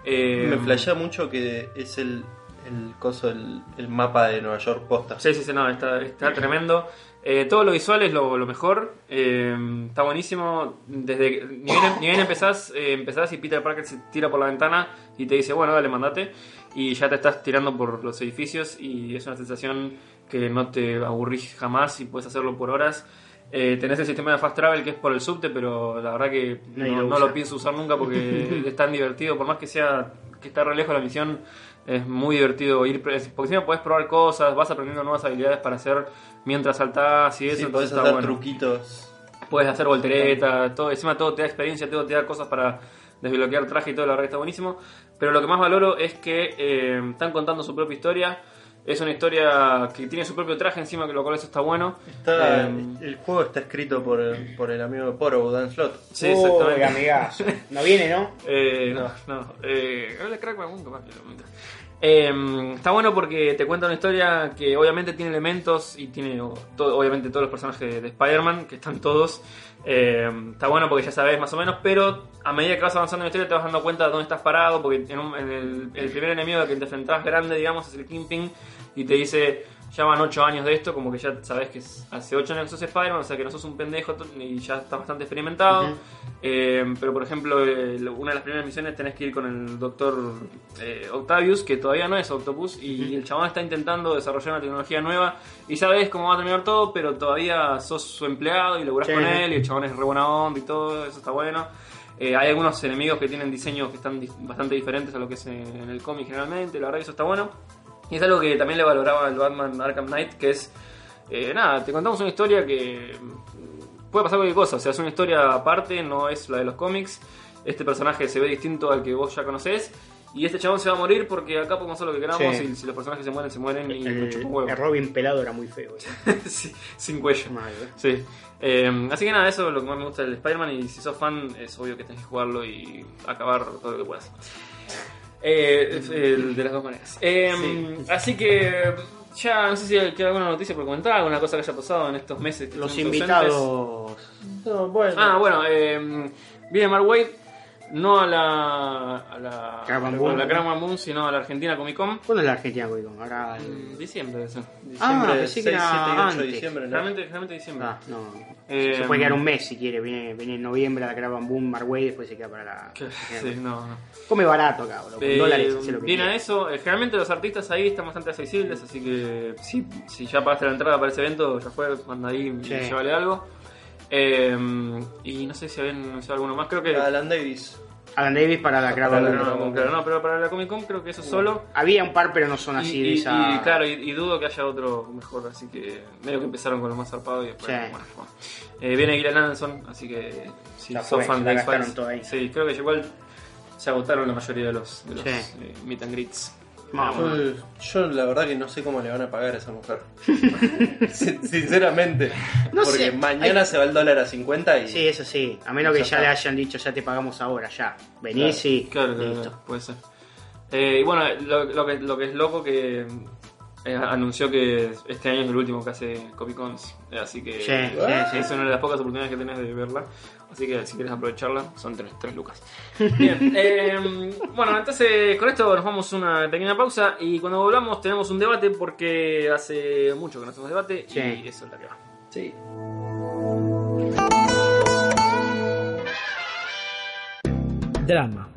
Eh, Me flashea mucho que es el, el coso, el, el mapa de Nueva York posta. Sí, sí, sí, no, está, está tremendo. Eh, todo lo visual es lo, lo mejor. eh, está buenísimo. Desde ni bien, ni bien empezás, eh, empezás y Peter Parker se tira por la ventana y te dice, bueno, dale, mandate. Y ya te estás tirando por los edificios y es una sensación que no te aburrís jamás y puedes hacerlo por horas. Eh, tenés el sistema de fast travel que es por el subte, pero la verdad que no, lo no usa. lo pienso usar nunca porque es tan divertido. Por más que sea que está re lejos la misión, es muy divertido ir. Porque encima podés probar cosas, vas aprendiendo nuevas habilidades para hacer mientras saltás y eso. Sí, entonces podés está hacer bueno. truquitos. Puedes hacer volteretas, todo, encima todo te da experiencia, todo te da cosas para desbloquear traje y todo, la verdad que está buenísimo. Pero lo que más valoro es que eh, están contando su propia historia. Es una historia que tiene su propio traje encima, que lo cual eso está bueno. Está, Eh, el juego está escrito por, el- por el amigo de Poro, Dan Slot. sí, Uy, exactamente. amigazo. No viene, ¿no? Eh, no, no. Eh, habla crack comenta. Eh, está bueno porque te cuenta una historia que obviamente tiene elementos y tiene todo- obviamente todos los personajes de Spider-Man, que están todos. Eh, está bueno porque ya sabes más o menos, pero a medida que vas avanzando en la historia te vas dando cuenta de dónde estás parado, porque en, un- el, primer enemigo que te enfrentás grande, digamos, es el Kingpin, y te dice, ya van 8 años de esto, como que ya sabes que es- hace 8 años que sos Spider-Man, o sea que no sos un pendejo y ya estás bastante experimentado. Eh, pero por ejemplo, el- una de las primeras misiones tenés que ir con el doctor eh, Octavius, que todavía no es Octopus, y el chabón está intentando desarrollar una tecnología nueva, y sabes cómo va a terminar todo, pero todavía sos su empleado y laburás Sí. con él, y el chabón es re buena onda y todo, eso está bueno. Eh, hay algunos enemigos que tienen diseños que están bastante diferentes a lo que es en, en el cómic generalmente, la verdad que eso está bueno. Y es algo que también le valoraba el Batman Arkham Knight, que es, eh, nada, te contamos una historia que puede pasar cualquier cosa, o sea, es una historia aparte, no es la de los cómics. Este personaje se ve distinto al que vos ya conocés. Y este chabón se va a morir porque acá podemos hacer lo que queramos Sí. y si los personajes se mueren, se mueren y El, huevo. el Robin pelado era muy feo. ¿eh? Sí, sin cuello. Mal, ¿eh? Sí. Eh, así que nada, eso es lo que más me gusta del Spider-Man y si sos fan es obvio que tenés que jugarlo y acabar todo lo que puedas. Eh, es el de las dos maneras. Eh, Así que ya no sé si queda alguna noticia por comentar, alguna cosa que haya pasado en estos meses. que Los invitados. No, bueno. Ah, bueno, eh, viene Mark Waid, no a la, a la, Caravan a Boom. la Caravan Boom, sino a la Argentina Comic Con. ¿Cuándo es la Argentina Comic Con? Ahora. el- En Diciembre, eso. Ah, Diciembre, pensé 6, que era 7 y 8 de antes. diciembre, ¿no? Realmente, realmente diciembre. Ah, no. Eh, se puede quedar un mes si quiere. Viene, viene en noviembre la Caravan Boom, Marway, después se queda para la. Sí, no, no. Come barato acá, bro. Con Eh, dólares hace lo que viene a eso. Eh, generalmente los artistas ahí están bastante accesibles, así que si, si ya pagaste la entrada para ese evento, ya fue, manda ahí y Sí. llévale algo. Eh, y no sé si habían anunciado alguno más, creo que. Alan Davis. Alan Davis para la Boom. no, claro, no, pero para la Comic Con creo que eso solo. Había un par, pero no son así y, de y- esa. y, claro, y, y dudo que haya otro mejor, así que medio que empezaron con lo más zarpado y después. Sí. Bueno, bueno. Eh, viene Gillian Anderson, así que si fue, fan la de X-Files. Sí, creo que igual se agotaron la mayoría de los, de los Sí. eh, meet and greets. Vamos. Yo, yo la verdad que no sé cómo le van a pagar a esa mujer. Sin- Sinceramente. No porque sé, mañana se va el dólar a 50 y. Sí, eso sí. A menos que Ya le hayan dicho, ya te pagamos ahora, ya. Venís Claro, y Claro, claro, listo. claro, puede ser. Eh, y bueno, lo, lo que, lo que es loco que eh, anunció que este año es el último que hace Comic Cons. eh, Así que sí. es una de las pocas oportunidades que tenés de verla. Así que si quieres aprovecharla, son tres, tres lucas. Bien, eh, bueno, entonces con esto nos vamos a una pequeña pausa y cuando volvamos tenemos un debate porque hace mucho que no hacemos debate Sí. y eso es la que va. Sí. Drama.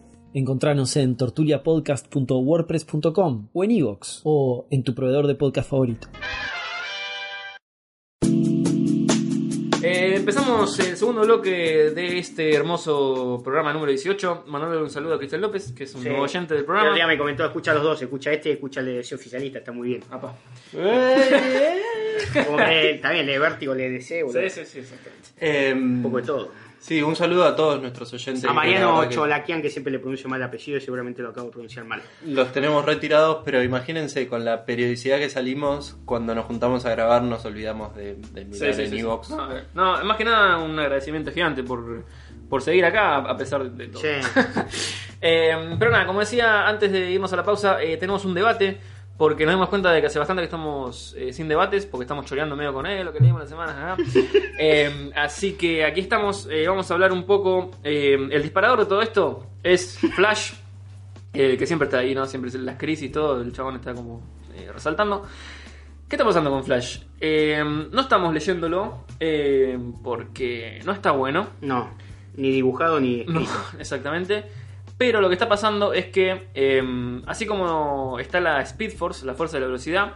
Encontranos en tortuliapodcast.wordpress.com o en iVoox o en tu proveedor de podcast favorito. Eh, empezamos el segundo bloque de este hermoso programa número 18. Mandándole un saludo a Cristian López, que es un Sí. nuevo oyente del El otro día programa. me comentó, escucha los dos, escucha este y escucha el de DC oficialista, está muy bien. Apa. Como que también le vértigo, le deseo, Sí, sí, sí, exactamente. Eh, un poco de todo. Sí, un saludo a todos nuestros oyentes. a Mariano verdad que que siempre le pronuncio mal el apellido, y seguramente lo acabo de pronunciar mal. Los tenemos retirados, pero imagínense, con la periodicidad que salimos, cuando nos juntamos a grabar nos olvidamos de, de mirar sí, en sí. No, no, más que nada un agradecimiento gigante por, por seguir acá a pesar de todo. Sí. Eh, pero nada, como decía antes de irnos a la pausa, eh, tenemos un debate porque nos dimos cuenta de que hace bastante que estamos eh, sin debates porque estamos choreando medio con él, lo que leímos la semana. ajá. Eh, así que aquí estamos, eh, vamos a hablar un poco. eh, el disparador de todo esto es Flash, que siempre está ahí, ¿no? Siempre es las crisis y todo, el chabón está como eh, resaltando. ¿Qué está pasando con Flash? Eh, no estamos leyéndolo porque no está bueno. No, ni dibujado ni No, exactamente. Pero lo que está pasando es que, eh, así como está la Speed Force, la fuerza de la velocidad,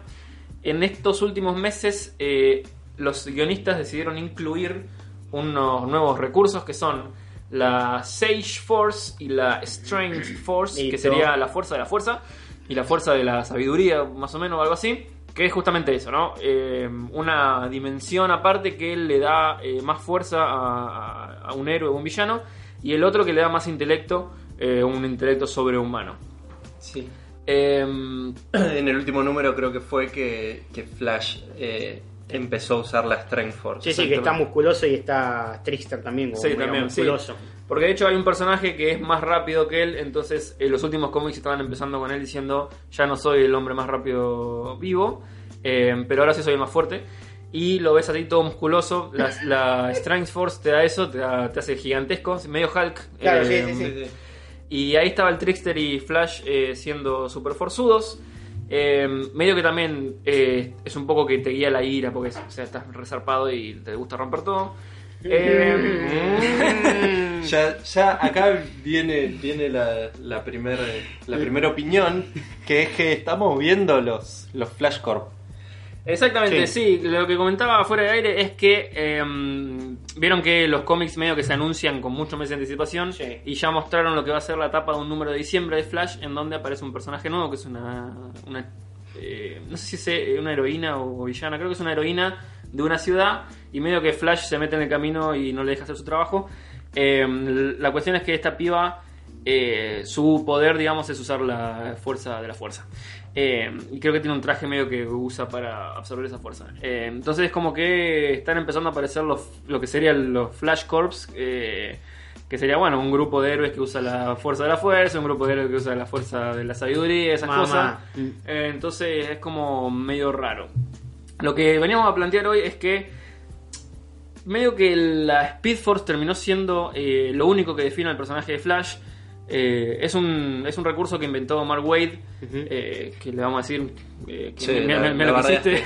en estos últimos meses eh, los guionistas decidieron incluir unos nuevos recursos que son la Sage Force y la Strength Force, que sería la fuerza de la fuerza y la fuerza de la sabiduría, más o menos, o algo así. Que es justamente eso, ¿no? Eh, una dimensión aparte que le da eh, más fuerza a, a- a un héroe o un villano, y el otro que le da más intelecto, eh, un intelecto sobrehumano. Sí. Eh, En el último número creo que fue que, que Flash eh, empezó a usar la Strength Force. Sí, sí, que está musculoso y está Trickster también, como Sí, también, sí. musculoso. Porque de hecho hay un personaje que es más rápido que él, entonces en los últimos cómics estaban empezando con él diciendo, ya no soy el hombre más rápido vivo, eh, pero ahora sí soy el más fuerte. Y lo ves así todo musculoso, la, la Strength Force te da eso, te, da- te hace gigantesco, medio Hulk. Claro, sí, eh, sí, sí. Y ahí estaba el Trickster y Flash eh, siendo super forzudos. Eh, medio que también eh, es un poco que te guía la ira, porque o sea, estás resarpado y te gusta romper todo. Ya, acá viene, viene la, primera la primera opinión, que es que estamos viendo los, los Flash Corp. Exactamente, sí. Lo que comentaba fuera de aire es que eh, vieron que los cómics medio que se anuncian con muchos meses de anticipación Sí. y ya mostraron lo que va a ser la tapa de un número de diciembre de Flash en donde aparece un personaje nuevo que es una... una, eh, no sé si es eh, una heroína o villana, creo que es una heroína de una ciudad y medio que Flash se mete en el camino y no le deja hacer su trabajo. Eh, la cuestión es que esta piba, eh, su poder, digamos, es usar la fuerza de la fuerza. Eh, y creo que tiene un traje medio que usa para absorber esa fuerza. Eh, entonces es como que están empezando a aparecer los, lo que serían los Flash Corps. eh, que sería, bueno, un grupo de héroes que usa la fuerza de la fuerza, un grupo de héroes que usa la fuerza de la sabiduría, esas Mamá. cosas. Eh, entonces es como medio raro. Lo que veníamos a plantear hoy es que medio que la Speed Force terminó siendo eh, lo único que define al personaje de Flash. Eh, es, un, es un recurso que inventó Mark Wade, eh, que le vamos a decir eh, que Sí, me, la- me- me la lo quisiste.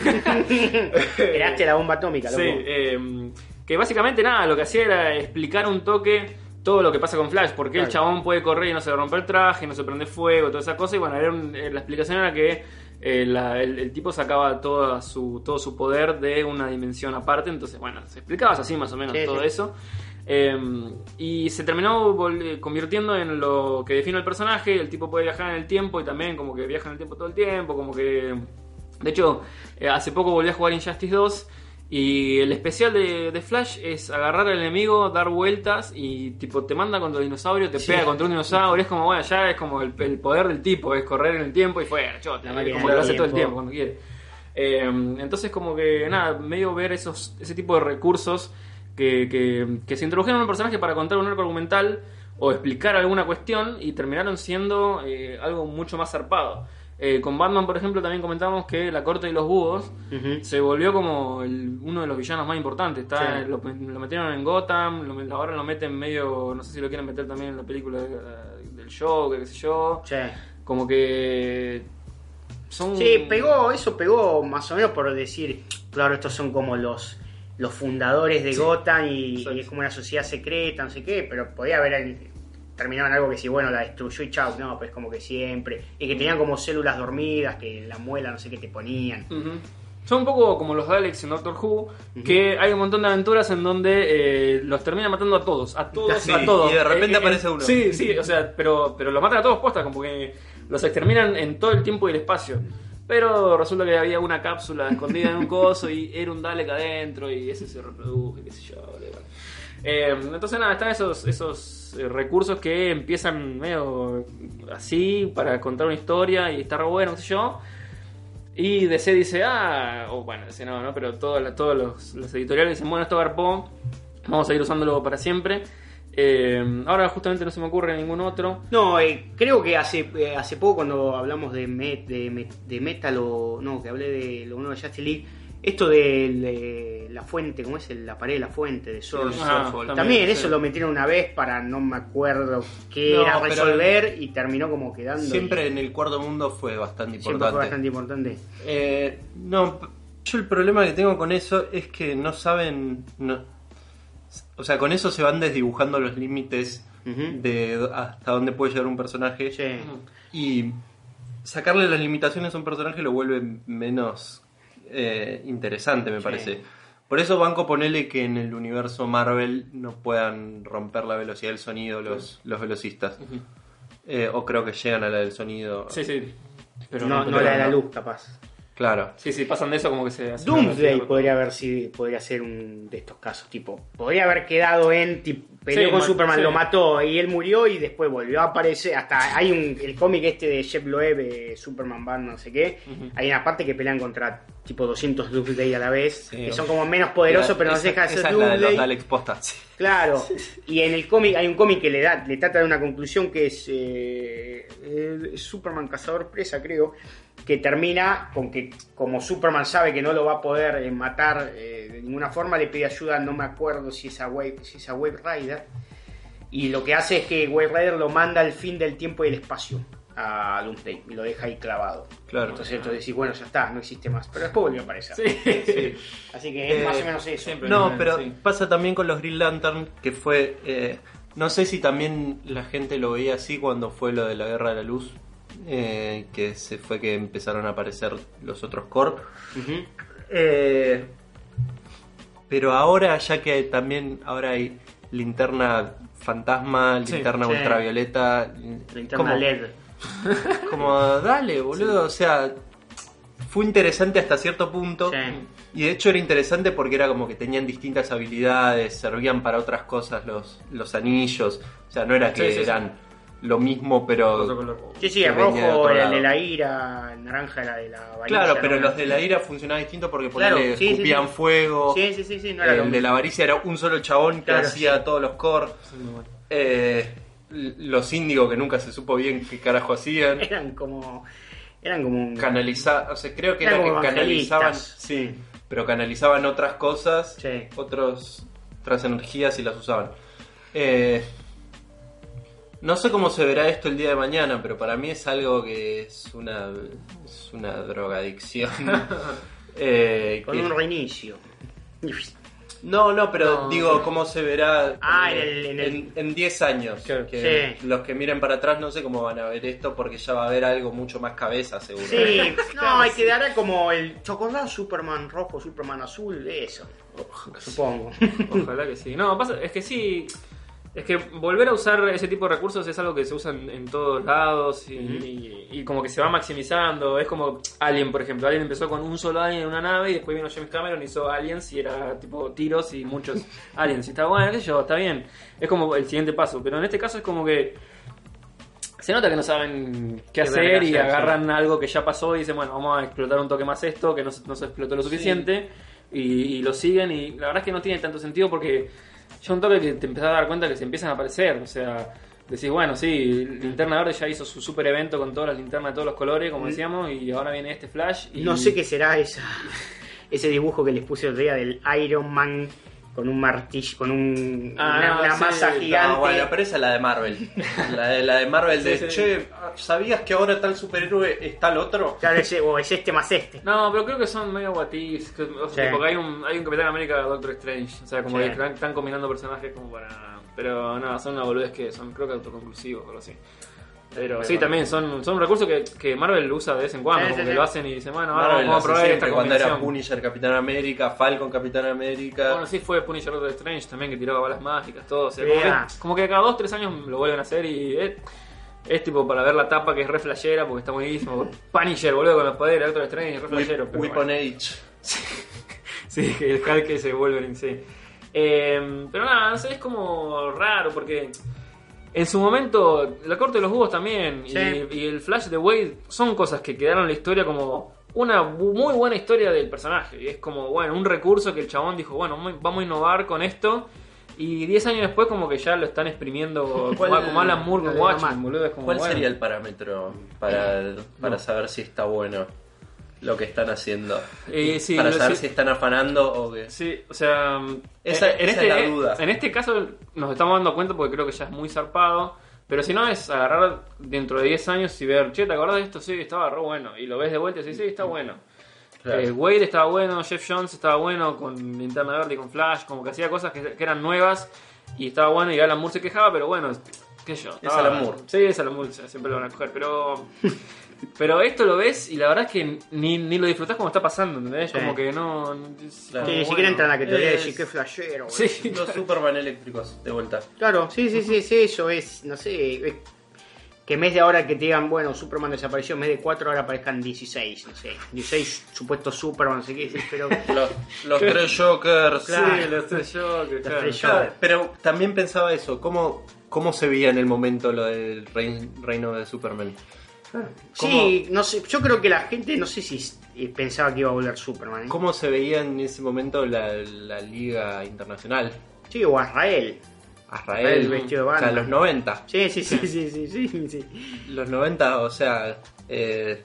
Creaste la bomba atómica, loco. Sí, eh, que básicamente nada, lo que hacía era explicar un toque todo lo que pasa con Flash, porque el Claro. chabón puede correr y no se le rompe el traje, no se prende fuego, toda esa cosa, y bueno, era un- eh, la explicación era que eh, la- el, el tipo sacaba toda su, todo su poder de una dimensión aparte, entonces, bueno, se explicaba así más o menos Sí, todo sí. eso. Eh, y se terminó eh, convirtiendo en lo que define el personaje. El tipo puede viajar en el tiempo y también como que viaja en el tiempo todo el tiempo. Como que. De hecho, eh, hace poco volví a jugar Injustice 2. Y el especial de, de Flash es agarrar al enemigo, dar vueltas y tipo te manda contra el dinosaurio, te pega contra un dinosaurio. Es como, bueno, ya es como el, el poder del tipo, es correr en el tiempo y fuera, chote, como que lo hace todo el tiempo. tiempo cuando quiere. Eh, entonces como que nada, medio ver esos, ese tipo de recursos que, que, que se introdujeron en un personaje para contar un arco argumental o explicar alguna cuestión y terminaron siendo eh, algo mucho más zarpado. Eh, con Batman, por ejemplo, también comentamos que la corte de los búhos se volvió como el- uno de los villanos más importantes. Está, Sí. lo, lo metieron en Gotham, lo- ahora lo meten medio, no sé si lo quieren meter también en la película de- del Joker, qué sé yo. Sí. Como que son... Sí, pegó, eso pegó más o menos por decir, claro, estos son como los los fundadores de Gotham y, y es como una sociedad secreta, no sé qué, pero podía haber terminado en algo que si, bueno, la destruyó y chau, no, pues como que siempre, y que tenían como células dormidas, que la muela, no sé qué te ponían. Son un poco como los Daleks en Doctor Who, que hay un montón de aventuras en donde eh, los termina matando a todos, a todos, Sí, a todos. y de repente Eh, eh, aparece uno. Sí, sí, o sea, pero, pero los matan a todos posta, como que los exterminan en todo el tiempo y el espacio. Pero resulta que había una cápsula escondida en un coso y era un Dalek adentro y ese se reprodujo, qué sé yo. Eh, entonces nada, están esos, esos eh, recursos que empiezan medio así para contar una historia y estar bueno, qué sé yo. Y DC dice, ah, o bueno, DC no, ¿no? Pero todos todos los, los editoriales dicen, bueno, esto garpó, vamos a ir usándolo para siempre. Eh, ahora justamente no se me ocurre ningún otro. No, eh, creo que hace eh, hace poco cuando hablamos de, Met- de, Met- de Metal o no, que hablé de lo uno de Justice League, esto de, de la fuente, ¿cómo es? El- La pared de la fuente de Source. Ah, también, también, eso sí. lo metieron una vez para no me acuerdo qué No, era pero- resolver y terminó como quedando. Siempre y- en el cuarto mundo fue bastante siempre importante. fue bastante importante. Eh, no, yo el problema que tengo con eso es que no saben. no- o sea, con eso se van desdibujando los límites de hasta dónde puede llegar un personaje. Sí. Y sacarle las limitaciones a un personaje lo vuelve menos eh, interesante, me Sí. parece. Por eso banco ponele que en el universo Marvel no puedan romper la velocidad del sonido los, los velocistas. Eh, o creo que llegan a la del sonido. Sí, sí. Pero no, no pero la de la luz, capaz. Claro. Sí, sí, pasan de eso como que se hace Doomsday podría haber sido, podría ser un de estos casos, tipo, podría haber quedado en tipo, peleó Sí, con ma- Superman, sí. lo mató y él murió y después volvió a aparecer, hasta hay un el cómic este de Jeff Loeb, eh, Superman Band, no sé qué, hay una parte que pelean contra tipo 200 Doomsday a la vez, que son como menos poderosos, pero no se deja de ser esa es la de los Doomsday. Daleks posta. Claro, y en el cómic hay un cómic que le da, le trata de una conclusión que es eh, Superman Cazador Presa, creo, que termina con que como Superman sabe que no lo va a poder eh, matar eh, de ninguna forma, le pide ayuda, no me acuerdo si es a Wave, si es a Wave Rider, y lo que hace es que Wave Rider lo manda al fin del tiempo y el espacio a Doomsday y lo deja ahí clavado. Claro. Entonces entonces decís, bueno, ya está, no existe más. Pero después volvió a aparecer. Sí. Así que es Eh, más o menos eso. siempre. No, pero Sí. pasa también con los Green Lantern, que fue... eh, no sé si también la gente lo veía así cuando fue lo de la Guerra de la Luz, eh, que se fue que empezaron a aparecer los otros Corp. Eh, pero ahora, ya que también ahora hay linterna fantasma, linterna sí. ultravioleta, Linterna LED. como dale, boludo, o sea, fue interesante hasta cierto punto. Sí. Y de hecho era interesante porque era como que tenían distintas habilidades, servían para otras cosas los, los anillos. O sea, no era que Sí, sí, sí. eran lo mismo, pero. Sí, sí, el rojo era el de la ira, el naranja era de la varilla. Claro, pero ¿no? los de la ira funcionaban distinto porque Claro, ponele, sí, sí, escupían sí. fuego. Sí, sí, sí, sí, no era lo el de mismo. la avaricia era un solo chabón que hacía todos los core. Eh, los índigos que nunca se supo bien qué carajo hacían. Eran como. Eran como o sea, creo que Eran era que canalizaban, sí, pero canalizaban otras cosas, Sí. otros, otras energías y las usaban. Eh, no sé cómo se verá esto el día de mañana, pero para mí es algo que es una, es una drogadicción. eh, Con que- un reinicio. No, no, pero No. digo, ¿cómo se verá Ah, eh, en el- en el- en- en 10 años? Claro. Que Sí. Los que miren para atrás no sé cómo van a ver esto porque ya va a haber algo mucho más cabeza, seguro. Sí, no, y quedará como el chocolate Superman rojo, Superman azul, eso. Supongo. Ojalá que sí. No, pasa, es que sí. Es que volver a usar ese tipo de recursos es algo que se usa en, en todos lados y, y- y como que se va maximizando. Es como Alien, por ejemplo. Alien empezó con un solo alien en una nave y después vino James Cameron y hizo Aliens y era tipo tiros y muchos aliens. Y está bueno, qué sé yo, está bien. Es como el siguiente paso. Pero en este caso es como que se nota que no saben qué Qué hacer y hacer, agarran algo que ya pasó y dicen, bueno, vamos a explotar un toque más esto, que no, se- no se explotó lo suficiente, y, y lo siguen, y la verdad es que no tiene tanto sentido porque ya un toque que te empezás a dar cuenta que se empiezan a aparecer, o sea, decís, bueno, sí, Linterna Verde ya hizo su super evento con todas las linternas de todos los colores, como decíamos, y ahora viene este Flash. Y... Mm. No sé qué será esa, ese dibujo que les puse el día del Iron Man con un martillo, con un, Ah, una, no, una sí, masa gigante. No, bueno, pero esa es la de Marvel. La de, la de Marvel de, Sí, che, ¿sabías que ahora tal superhéroe está el otro? Claro, ese- o es este más este. No, pero creo que son medio what ifs, que- o sea, Sí. porque hay un, hay un Capitán América Doctor Strange, o sea, como Sí. que están, están combinando personajes como para... Pero no, son una boludez que son creo que autoconclusivos o algo así. Pero sí, también son, son recursos que, que Marvel usa de vez en cuando, Sí, como sí, que sí. lo hacen y dicen, bueno, ahora Marvel vamos a hace probar esta cuando era combinación. Punisher Capitán América, Falcon Capitán América. Bueno, sí fue Punisher Doctor Strange también, que tiraba balas mágicas, todo. O sea, Sí, como, que, como que cada dos, tres años lo vuelven a hacer y es, es tipo para ver la tapa que es re flashera porque está buenísimo. Punisher, boludo, con los poderes, Doctor Strange, re flashero. pero Weapon bueno. Age. Sí, que el Hulk ese Wolverine, sí. Eh, pero nada, no sé, es como raro porque en su momento la corte de los búhos también y- Sí. y, el Flash de Wade son cosas que quedaron en la historia como una muy buena historia del personaje. Y es como, bueno, un recurso que el chabón dijo, bueno, muy- vamos a innovar con esto. Y 10 años después como que ya lo están exprimiendo ¿Cuál- como, como Alan Moore con Watchmen, boludo. Es como, ¿Cuál bueno. sería el parámetro para, para No. saber si está bueno lo que están haciendo? Eh, sí, para saber sí. si están afanando o qué. Sí, o sea, Esa- en, en esa este, es la duda. en este caso nos estamos dando cuenta porque creo que ya es muy zarpado, pero si no es agarrar dentro de 10 años y ver, che, ¿te acordás de esto? Sí, estaba re bueno, y lo ves de vuelta y dices, sí, está bueno. Claro. Eh, Wade estaba bueno, Jeff Jones estaba bueno con Linterna Verde y con Flash, como que hacía cosas que, que eran nuevas y estaba bueno y Alan Moore se quejaba, pero bueno, qué sé yo. estaba- Alan Moore. Sí, es Alan Moore, siempre lo van a coger, pero... Pero esto lo ves y la verdad es que ni, ni lo disfrutás como está pasando, ¿entendés? Sí. Como que no... no- es Claro. Sí, ni bueno. siquiera entra en la categoría de es- decir que flashero. boludo. Sí, Los Superman eléctricos, de vuelta. Claro, sí, sí, sí, sí, eso es, no sé, es que en vez de ahora que te digan, bueno, Superman desapareció, en vez de 4 ahora aparezcan 16, no sé, 16 supuestos Superman, no sé qué, pero... Los, los tres Jokers. Claro. Sí, los tres Jokers, claro. tres pero también pensaba eso, ¿cómo, cómo se veía en el momento lo del rein- reino de Superman? Sí, no sé, yo creo que la gente, no sé si eh, pensaba que iba a volver Superman, ¿eh? ¿Cómo se veía en ese momento la, la liga internacional? Sí, o Azrael. Azrael, El vestido de o sea, los 90. Sí, sí, sí, sí, sí, sí, sí. Los 90, o sea, eh,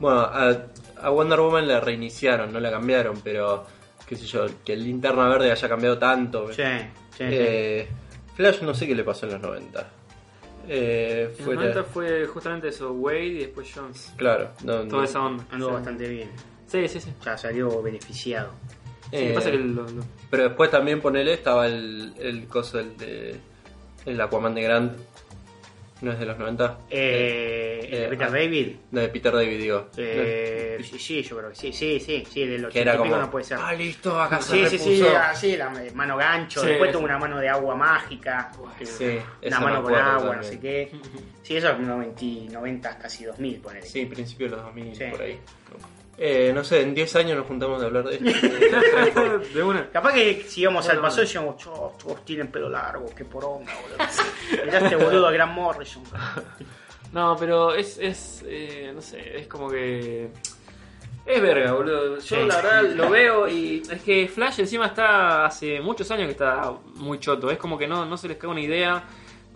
bueno, a, a Wonder Woman la reiniciaron, no la cambiaron, pero qué sé yo, que el linterna verde haya cambiado tanto. Sí, sí, sí. Eh, Flash no sé qué le pasó en los 90. Eh, En fue los 90 fue justamente eso, Wade y después Jones. Claro, no, no- Toda esa onda. Andó Sí. bastante bien. Sí, sí, sí. Ya salió beneficiado. Sí, eh, pasa que lo- lo- Pero después también ponele, estaba el, el coso el de el Aquaman de Grant. ¿No es de los 90? Eh, ¿el de eh, Peter ah. David. No, de Peter David, digo. Eh, sí, sí, yo creo que sí, sí, sí, sí, del que 80 era y pico como. no puede ser. Ah, listo, acá Sí, se sí, sí, repuso". así, la mano gancho, Sí, después sí. tuvo una mano de agua mágica, que- Sí, una mano con agua, no también. sé qué. Sí, eso es 90, 90 casi 2000, ponele. Sí, principio de los 2000, Sí. por ahí. Eh, no sé, en 10 años nos juntamos de hablar de esto. de una. Capaz que si íbamos al Bueno, pasado decíamos, "Chos, todos tienen pelo largo, qué poronga, boludo. Mirá este boludo a Gran Morrison. No, pero es, es eh, no sé, es como que... Es verga, boludo. Yo Sí. la verdad lo veo y es que Flash encima está hace muchos años que está muy choto. Es como que no, no se les cae una idea.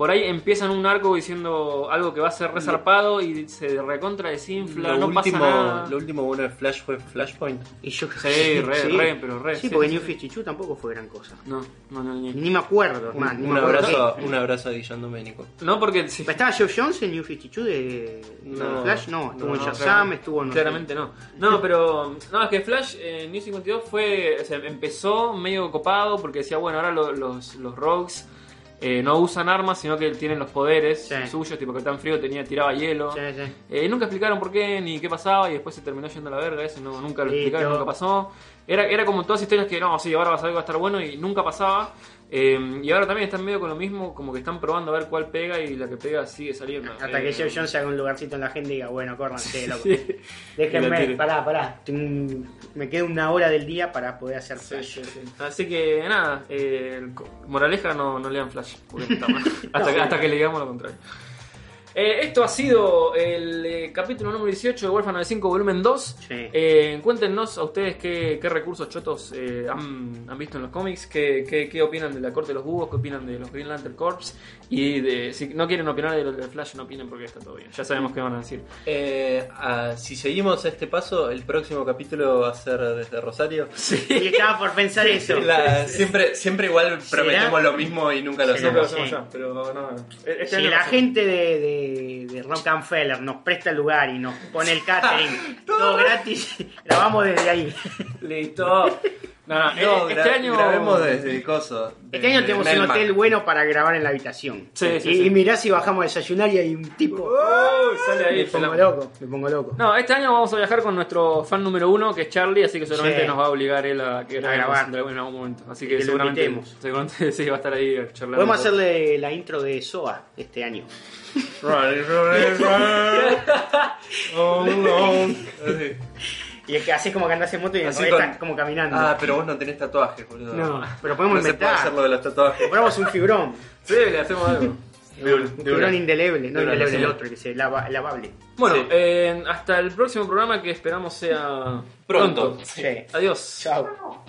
Por ahí empiezan un arco diciendo algo que va a ser resarpado y se recontra desinfla, lo, no último, pasa nada. lo último bueno de Flash fue Flashpoint. Y yo Sí, re, re, pero re. Sí, sí, porque sí, New sí. 52 tampoco fue gran cosa. No, no, no, ni- Ni me acuerdo, Un, man, ni un me acuerdo abrazo, qué. un abrazo a Guillán Domenico. No, porque sí. ¿Estaba Jeff Jones en New 52 de No, Flash? No, estuvo No, en no, Shazam, claramente- estuvo en... Claramente no. No, pero. No, es que Flash eh, New 52 fue. O sea, empezó medio copado porque decía, bueno, ahora lo- los, los Rogues. Eh, no usan armas, sino que tienen los poderes Sí. suyos, tipo Capitán Frío tenía, tiraba hielo. Sí, sí. Eh, nunca explicaron por qué ni qué pasaba y después se terminó yendo a la verga, eso no, nunca lo explicaron, nunca pasó. Era, era como todas historias que no, sí, ahora va a salir, va a estar bueno y nunca pasaba. Eh, y ahora también están medio con lo mismo, como que están probando a ver cuál pega y la que pega sigue saliendo. Hasta Eh, que Jeff Jones se haga un lugarcito en la gente y diga, bueno, córranse, loco. sí. Déjenme, pará, pará. Me queda una hora del día para poder hacer Flash. sí, sí. Así que nada, eh, moraleja no, no lean Flash, porque está mal. hasta, que, hasta que le digamos lo contrario. Eh, esto ha sido el eh, capítulo número 18 de Huérfano de 5, volumen 2. Sí. Eh, cuéntenos a ustedes qué, qué recursos chotos eh, han, han visto en los cómics, qué, qué, qué opinan de la corte de los búhos, qué opinan de los Green Lantern Corps. Y de, si no quieren opinar de lo del Flash, no opinen porque está todo bien. Ya sabemos qué van a decir. Eh, ah, si seguimos este paso, el próximo capítulo va a ser desde Rosario. Y estaba por pensar eso. La- siempre, siempre igual ¿Será? prometemos lo mismo y nunca lo hacemos. hacemos sí. ya, pero no. Este Si la gente de, de, de Rockefeller nos presta el lugar y nos pone el catering todo gratis, grabamos desde ahí. Listo. No, no, No, eh, gra- este año. grabemos desde el coso. Este año tenemos un hotel bueno para grabar en la habitación. Sí, sí, y, sí. y mirá si bajamos a desayunar y hay un tipo. Uy, sale ahí, me pongo loco, me pongo loco. No, este año vamos a viajar con nuestro fan número uno, que es Charlie, así que seguramente Sí. nos va a obligar él a que grabemos grabar. en algún momento. Así Que que, lo seguramente, invitemos. seguramente sí va a estar ahí charlando. Podemos hacerle la intro de SOA este año. Oh, no. Y es que haces como que andas en moto y en Así con- como caminando. Ah, pero vos no tenés tatuajes, boludo. no, pero podemos No se puede inventar. hacer lo de los tatuajes. Compramos un fibrón. Sí, le hacemos algo. Un fibrón indeleble, no de indeleble el otro, que se lava, lavable. Bueno, Sí. eh, hasta el próximo programa que esperamos sea Pronto. pronto. Sí. Adiós. Chao.